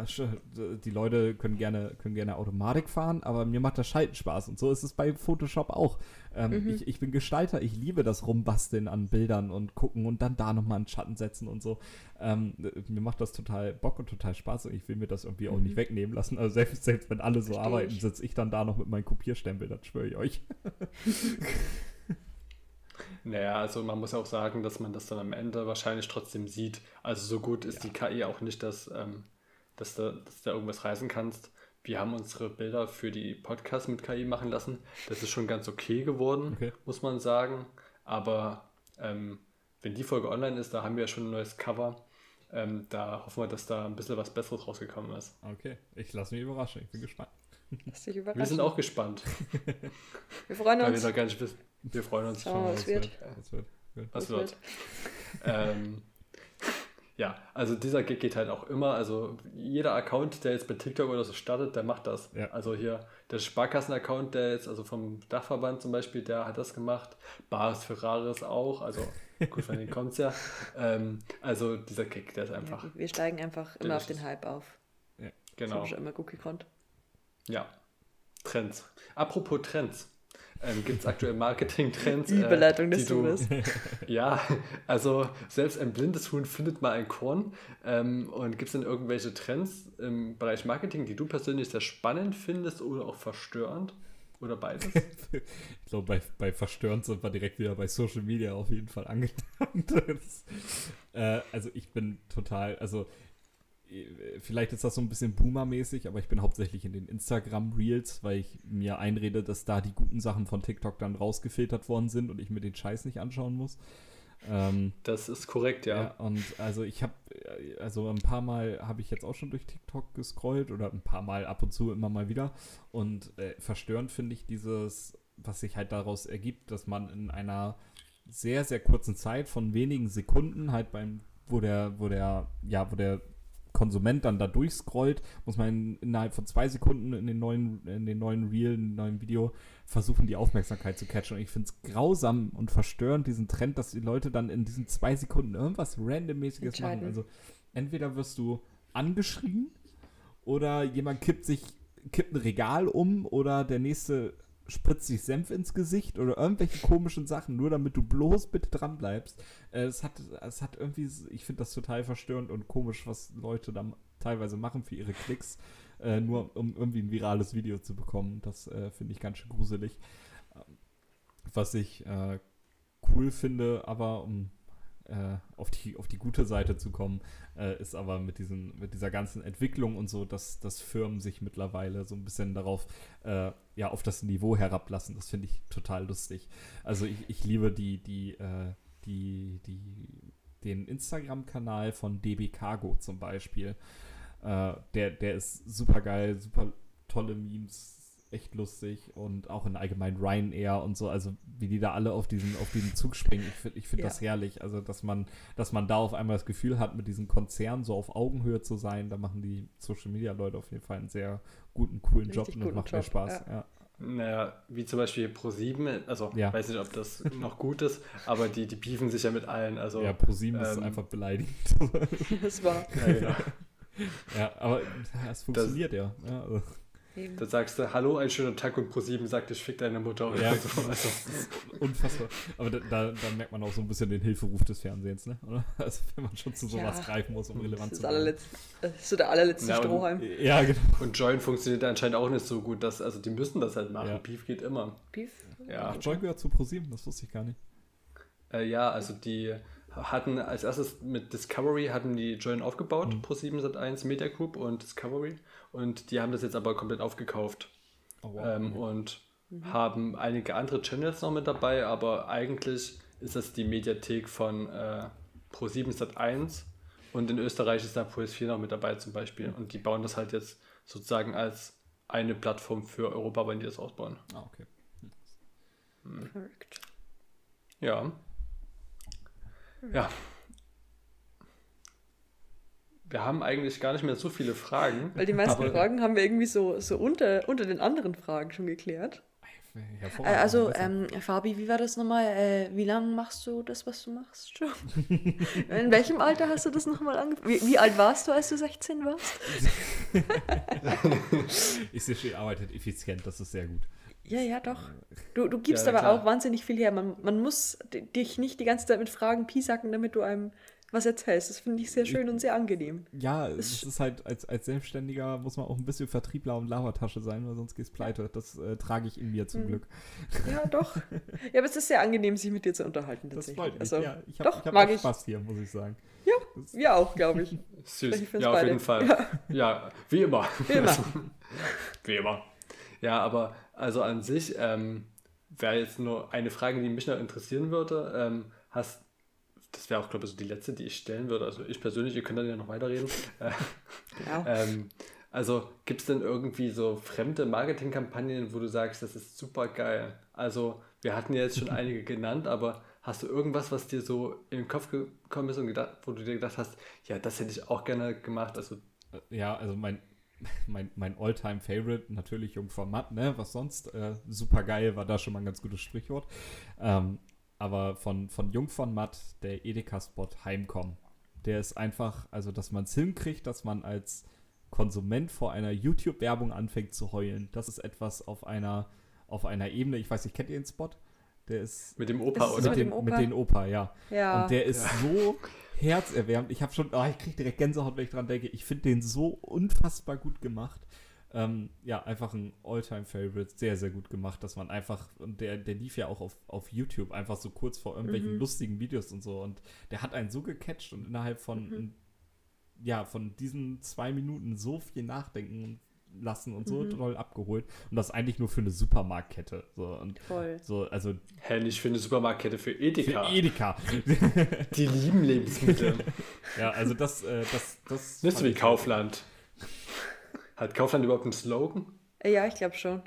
die Leute können gerne, können gerne Automatik fahren, aber mir macht das Schalten Spaß. Und so ist es bei Photoshop auch. Ähm, mhm. ich, ich bin Gestalter, ich liebe das Rumbasteln an Bildern und gucken und dann da nochmal einen Schatten setzen und so. Ähm, mir macht das total Bock und total Spaß und ich will mir das irgendwie auch nicht mhm. wegnehmen lassen. Also selbst, selbst wenn alle so Versteh arbeiten, sitze ich dann da noch mit meinem Kopierstempel, das schwöre ich euch. Naja, also man muss auch sagen, dass man das dann am Ende wahrscheinlich trotzdem sieht. Also so gut ist ja. die KI auch nicht, dass ähm, dass du, dass du irgendwas reißen kannst. Wir haben unsere Bilder für die Podcasts mit KI machen lassen. Das ist schon ganz okay geworden, okay. muss man sagen. Aber ähm, wenn die Folge online ist, da haben wir ja schon ein neues Cover. Ähm, da hoffen wir, dass da ein bisschen was Besseres rausgekommen ist. Okay, ich lasse mich überraschen. Ich bin gespannt. Lass dich überraschen. Wir sind auch gespannt. wir freuen uns. wir, noch gar nicht wissen. wir freuen uns. Schau mal, was, wird. was wird. Was wird. Was wird. ähm, ja, also dieser Gig geht halt auch immer. Also jeder Account, der jetzt bei TikTok oder so startet, der macht das. Ja. Also hier der Sparkassen-Account, der jetzt, also vom Dachverband zum Beispiel, der hat das gemacht. Baris Ferraris auch. Also gut, von denen kommt es ja. Ähm, also dieser Kick, der ist einfach. Ja, wir steigen einfach immer auf den Hype auf. Ja, genau. Das habe ich immer gut gekonnt. Ja. Trends. Apropos Trends. Ähm, Gibt es aktuell Marketing-Trends? Die Überleitung äh, des Huhnes. ja, also selbst ein blindes Huhn findet mal ein Korn. Ähm, und gibt es denn irgendwelche Trends im Bereich Marketing, die du persönlich sehr spannend findest oder auch verstörend? Oder beides? ich glaube, bei, bei Verstörend sind wir direkt wieder bei Social Media auf jeden Fall angelangt. äh, also ich bin total, also vielleicht ist das so ein bisschen Boomer-mäßig, aber ich bin hauptsächlich in den Instagram-Reels, weil ich mir einrede, dass da die guten Sachen von TikTok dann rausgefiltert worden sind und ich mir den Scheiß nicht anschauen muss. Ähm, das ist korrekt, ja. ja und also ich habe, also ein paar Mal habe ich jetzt auch schon durch TikTok gescrollt oder ein paar Mal ab und zu immer mal wieder. Und äh, verstörend finde ich dieses, was sich halt daraus ergibt, dass man in einer sehr, sehr kurzen Zeit von wenigen Sekunden halt beim, wo der, wo der, ja, wo der Konsument dann da durchscrollt, muss man in, innerhalb von zwei Sekunden in den neuen, in den neuen Reel, in den neuen Video versuchen, die Aufmerksamkeit zu catchen. Und ich finde es grausam und verstörend, diesen Trend, dass die Leute dann in diesen zwei Sekunden irgendwas randommäßiges machen. Also entweder wirst du angeschrien oder jemand kippt sich, kippt ein Regal um oder der nächste spritzt sich Senf ins Gesicht oder irgendwelche komischen Sachen, nur damit du bloß bitte dran bleibst. Äh, es, hat, es hat irgendwie, ich finde das total verstörend und komisch, was Leute dann teilweise machen für ihre Klicks, äh, nur um irgendwie ein virales Video zu bekommen. Das äh, finde ich ganz schön gruselig. Ähm, was ich äh, cool finde, aber um äh, auf, die, auf die gute Seite zu kommen, äh, ist aber mit, diesen, mit dieser ganzen Entwicklung und so, dass, dass Firmen sich mittlerweile so ein bisschen darauf, äh, ja, auf das Niveau herablassen. Das finde ich total lustig. Also ich, ich liebe die, die, äh, die, die, den Instagram-Kanal von DB Cargo zum Beispiel. Äh, der, der ist super geil, super tolle Memes, echt lustig und auch in allgemein Ryanair und so, also wie die da alle auf diesen, auf diesen Zug springen. Ich finde ich find ja. das herrlich. Also, dass man, dass man da auf einmal das Gefühl hat, mit diesen Konzernen so auf Augenhöhe zu sein, da machen die Social Media Leute auf jeden Fall einen sehr guten, coolen Richtig Job und das macht Job, mehr Spaß. Ja. ja. Naja, wie zum Beispiel Pro7, also ja. weiß nicht, ob das noch gut ist, aber die, die beefen sich ja mit allen. Also, ja, Pro7 ähm, ist einfach beleidigend. das war. Ja, genau. ja aber es funktioniert das, ja. ja also. Eben. Da sagst du, hallo, ein schöner Tag und Pro7 sagt, ich fick deine Mutter oder ja. so. Also. Unfassbar. Aber da, da, da, merkt man auch so ein bisschen den Hilferuf des Fernsehens, ne? Oder? Also wenn man schon zu sowas ja. greifen muss, um relevant zu sein. Das ist so der allerletzte ja, Strohhalm. Und, ja, genau. Und Join funktioniert anscheinend auch nicht so gut. Dass, also die müssen das halt machen. Ja. Beef geht immer. Beef? Ja. Ach, Join gehört zu Pro7, das wusste ich gar nicht. Äh, ja, also die hatten als erstes mit Discovery hatten die Join aufgebaut, mhm. Pro7 Sat1 Media Group und Discovery und die haben das jetzt aber komplett aufgekauft. Oh, wow. ähm, und mhm. haben einige andere Channels noch mit dabei, aber eigentlich ist das die Mediathek von äh, Pro7 Sat1 und in Österreich ist da Puls 4 noch mit dabei zum Beispiel mhm. und die bauen das halt jetzt sozusagen als eine Plattform für Europa, wenn die das ausbauen. Ah, okay. Hm. Ja. Ja. Wir haben eigentlich gar nicht mehr so viele Fragen. Weil die meisten Fragen haben wir irgendwie so, so unter, unter den anderen Fragen schon geklärt. Äh, also, ähm, Fabi, wie war das nochmal? Äh, wie lange machst du das, was du machst schon? In welchem Alter hast du das nochmal angefangen? Wie, wie, alt warst du, als du 16 warst? ich sehe schon, ihr arbeitet effizient, das ist sehr gut. Ja, ja, doch. Du, du gibst ja, aber klar. auch wahnsinnig viel her. Man, man muss dich nicht die ganze Zeit mit Fragen piesacken, damit du einem was erzählst. Das finde ich sehr schön und sehr angenehm. Ja, es ist halt, als, als Selbstständiger muss man auch ein bisschen Vertriebler und Labertasche sein, weil sonst geht's pleite. Das äh, trage ich in mir zum mhm. Glück. Ja, doch. Ja, aber es ist sehr angenehm, sich mit dir zu unterhalten. Das freut mich. Also, ja, ich habe hab mag Spaß hier, muss ich sagen. Ja, das wir auch, glaube ich. Süß. Ich ja, auf jeden Fall. Ja. ja, wie immer. Wie immer. wie immer. Ja, aber also an sich ähm, wäre jetzt nur eine Frage, die mich noch interessieren würde. Ähm, hast, das wäre auch, glaube ich, so die letzte, die ich stellen würde. Also ich persönlich, ihr könnt dann ja noch weiterreden. Äh, ja. ähm, also gibt es denn irgendwie so fremde Marketingkampagnen, wo du sagst, das ist super geil? Also wir hatten ja jetzt schon einige genannt, aber hast du irgendwas, was dir so in den Kopf gekommen ist und gedacht, wo du dir gedacht hast, ja, das hätte ich auch gerne gemacht? Also ja, also mein mein, mein All-Time-Favorite, natürlich Jungfrau Matt, ne? Was sonst? Äh, super geil, war da schon mal ein ganz gutes Sprichwort. Ähm, aber von, von Jung von Matt, der Edeka-Spot Heimkommen, der ist einfach, also dass man es hinkriegt, dass man als Konsument vor einer YouTube-Werbung anfängt zu heulen. Das ist etwas auf einer, auf einer Ebene, ich weiß nicht, kennt ihr den Spot? Der ist. Mit dem Opa, oder? Mit, dem, Opa? mit dem Opa, ja. ja. Und der ist ja. so herzerwärmend. Ich habe schon, oh, ich kriege direkt Gänsehaut, wenn ich dran denke. Ich finde den so unfassbar gut gemacht. Ähm, ja, einfach ein Alltime-Favorite, sehr, sehr gut gemacht, dass man einfach, und der, der lief ja auch auf, auf YouTube, einfach so kurz vor irgendwelchen mhm. lustigen Videos und so. Und der hat einen so gecatcht und innerhalb von, mhm. ja, von diesen zwei Minuten so viel nachdenken lassen und so mhm. toll abgeholt. Und das eigentlich nur für eine Supermarktkette. So, und Voll. So, also, Hä, nicht für eine Supermarktkette, für Edeka. Für Edeka. Die lieben Lebensmittel. ja, also das, äh, das, das. Nicht so wie Kaufland. Hat Kaufland überhaupt einen Slogan? Ja, ich glaube schon.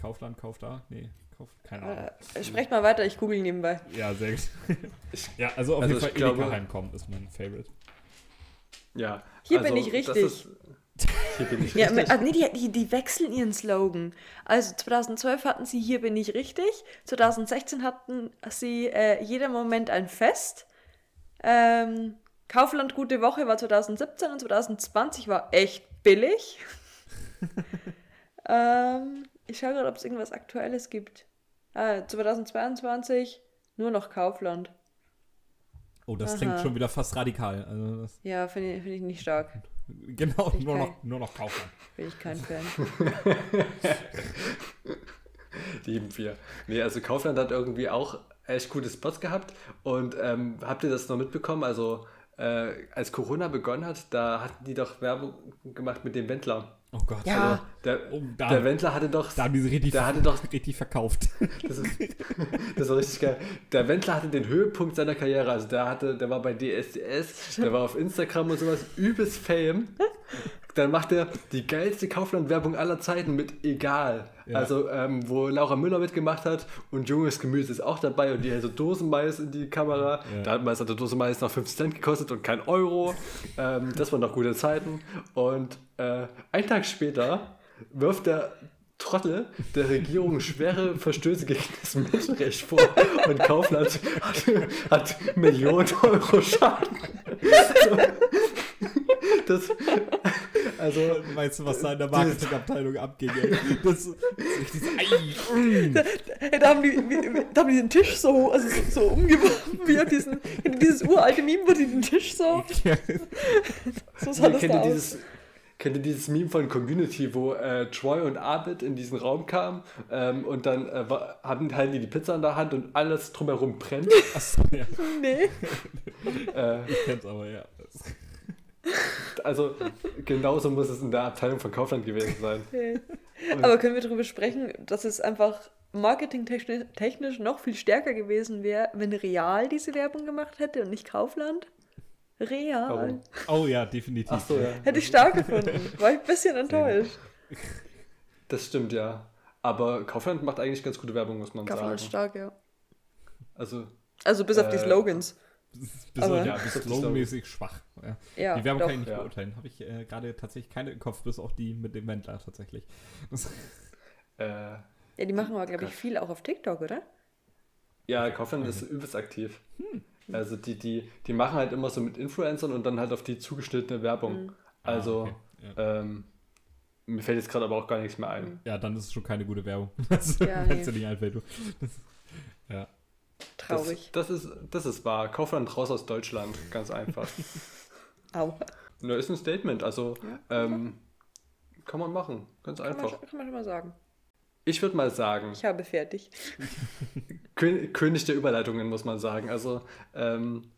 Kaufland, Kauf da? Nee, Kauf, keine Ahnung. Äh, sprecht mal weiter, ich google nebenbei. Ja, sehr gut. ja, also auf also jeden Fall glaube, Edeka heimkommen ist mein Favorite. Ja. Hier also, bin ich richtig. Ist, hier bin ich ja, richtig. Nee, die, die, die wechseln ihren Slogan. Also 2012 hatten sie Hier bin ich richtig. 2016 hatten sie äh, Jeder Moment ein Fest. Ähm, Kaufland Gute Woche war 2017 und 2020 war echt billig. ähm, ich schaue gerade, ob es irgendwas Aktuelles gibt. Ah, 2022 nur noch Kaufland. Oh, das Aha. klingt schon wieder fast radikal. Also ja, finde ich, find ich nicht stark. Genau, nur noch, nur noch Kaufland. Bin ich kein Fan. Lieben wir. Nee, also Kaufland hat irgendwie auch echt gute Spots gehabt. Und ähm, habt ihr das noch mitbekommen? Also äh, als Corona begonnen hat, da hatten die doch Werbung gemacht mit dem Wendler. Oh Gott. Ja. Also der, oh, da, der Wendler hatte doch. Da haben die sie richtig, der hatte doch, richtig verkauft. Das, ist, das war richtig geil. Der Wendler hatte den Höhepunkt seiner Karriere. Also der hatte, der war bei DSDS, der war auf Instagram und sowas, übelst Fame. Dann macht er die geilste Kaufland-Werbung aller Zeiten mit Egal. Ja. Also, ähm, wo Laura Müller mitgemacht hat und junges Gemüse ist auch dabei und die hält so Dosenmais in die Kamera. Ja. Da hat man eine Dose Mais noch 50 Cent gekostet und kein Euro. Ähm, das waren noch gute Zeiten. Und äh, einen Tag später wirft der Trottel der Regierung schwere Verstöße gegen das Menschenrecht vor und Kaufland hat, hat Millionen Euro Schaden. Das, also, weißt du, was da in der Marketingabteilung abging? Ey? Das, das ist Ei. Da, da, haben die, da haben die den Tisch so, also so, so umgeworfen, wie diesen, dieses uralte Meme, wo die den Tisch so. Ja. so sah das da aus. Dieses, Kennt ihr dieses Meme von Community, wo äh, Troy und Abed in diesen Raum kamen ähm, und dann äh, hatten halt die die Pizza in der Hand und alles drumherum brennt? Achso, ja. Nee. äh, ich kenn's aber, ja. Also genauso muss es in der Abteilung von Kaufland gewesen sein. Okay. Aber können wir darüber sprechen, dass es einfach marketingtechnisch noch viel stärker gewesen wäre, wenn Real diese Werbung gemacht hätte und nicht Kaufland? Real. Warum? Oh ja, definitiv. So, ja. Hätte ich stark gefunden. War ich ein bisschen enttäuscht. Das stimmt, ja. Aber Kaufland macht eigentlich ganz gute Werbung, muss man Kaufland sagen. Kaufland stark, ja. Also, also bis äh, auf die äh, Slogans. Bis, aber, ja, bis sloganmäßig schwach. Ja. ja. die Werbung doch. kann ich nicht ja. beurteilen. Habe ich äh, gerade tatsächlich keine im Kopf, bis auch die mit dem Wendler tatsächlich. äh, ja, die machen aber, glaube ich, viel auch auf TikTok, oder? Ja, Kaufland okay. ist übelst aktiv. Hm. Also die, die, die machen halt immer so mit Influencern und dann halt auf die zugeschnittene Werbung. Mhm. Also, ah, okay. ja. ähm, mir fällt jetzt gerade aber auch gar nichts mehr ein. Mhm. Ja, dann ist es schon keine gute Werbung. Das ja, nee. du nicht einfällt, ja. Traurig. Das, das, ist, das ist wahr. Kaufland raus aus Deutschland. Ganz einfach. Au. Na, ist ein Statement. Also, ja, ähm, kann man machen. Ganz kann einfach. Man, kann man schon mal sagen. Ich würde mal sagen. Ich habe fertig. König der Überleitungen, muss man sagen. Also, ähm,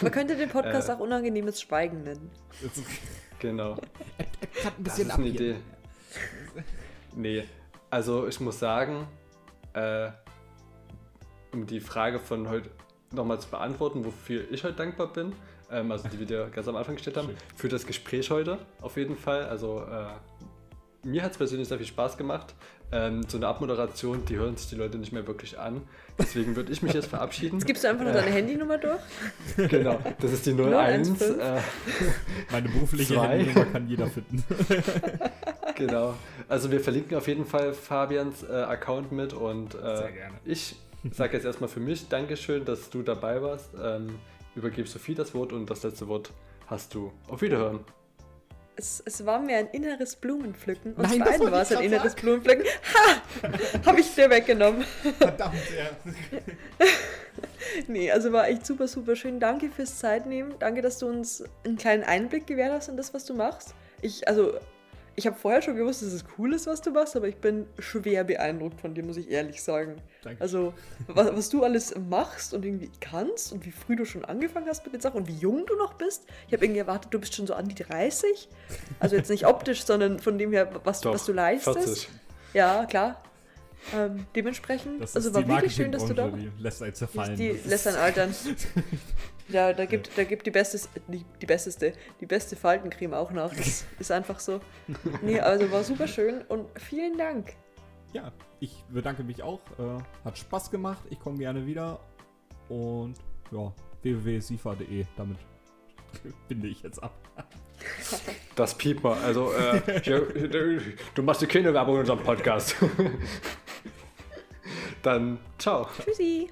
Man könnte den Podcast äh, auch unangenehmes Schweigen nennen. Genau. Hat ein bisschen das ist eine Idee. Nee, also ich muss sagen, äh, um die Frage von heute nochmal zu beantworten, wofür ich heute dankbar bin, ähm, also die wir dir ganz am Anfang gestellt haben, für das Gespräch heute auf jeden Fall. Also äh, mir hat es persönlich sehr viel Spaß gemacht. Ähm, so eine Abmoderation, die hören sich die Leute nicht mehr wirklich an. Deswegen würde ich mich jetzt verabschieden. Jetzt gibst du einfach nur deine äh, Handynummer durch. Genau, das ist die 01. Äh, Meine berufliche zwei. Handynummer kann jeder finden. genau. Also wir verlinken auf jeden Fall Fabians äh, Account mit und äh, Sehr gerne. ich sage jetzt erstmal für mich Dankeschön, dass du dabei warst. Ähm, übergebe Sophie das Wort und das letzte Wort hast du. Auf Wiederhören es, es war mir ein inneres Blumenpflücken. Uns Nein, beiden war es ein inneres sagen. Blumenpflücken. Ha! Habe ich dir weggenommen. Verdammt, ja. nee, also war echt super, super schön. Danke fürs Zeitnehmen. Danke, dass du uns einen kleinen Einblick gewährt hast in das, was du machst. Ich, also, ich habe vorher schon gewusst, dass es cool ist, was du machst, aber ich bin schwer beeindruckt von dir, muss ich ehrlich sagen. Danke. Also, was, was, du alles machst und irgendwie kannst und wie früh du schon angefangen hast mit den Sachen und wie jung du noch bist. Ich habe irgendwie erwartet, du bist schon so an die 30. Also jetzt nicht optisch, sondern von dem her, was, Doch, was du leistest. 40. Ja, klar. Ähm, dementsprechend, also war wirklich schön, dass du da. Die lässt einen zerfallen. Die lässt einen altern. ja, da gibt, da gibt die beste, die, die besteste, die beste Faltencreme auch nach. Das ist einfach so. Nee, also war super schön und vielen Dank. Ja, ich bedanke mich auch. Äh, hat Spaß gemacht. Ich komme gerne wieder. Und ja, www.sifa.de. Damit binde ich jetzt ab. Das piept mal. Also, äh, du machst die keine Werbung in unserem Podcast. Dann ciao. Tschüssi.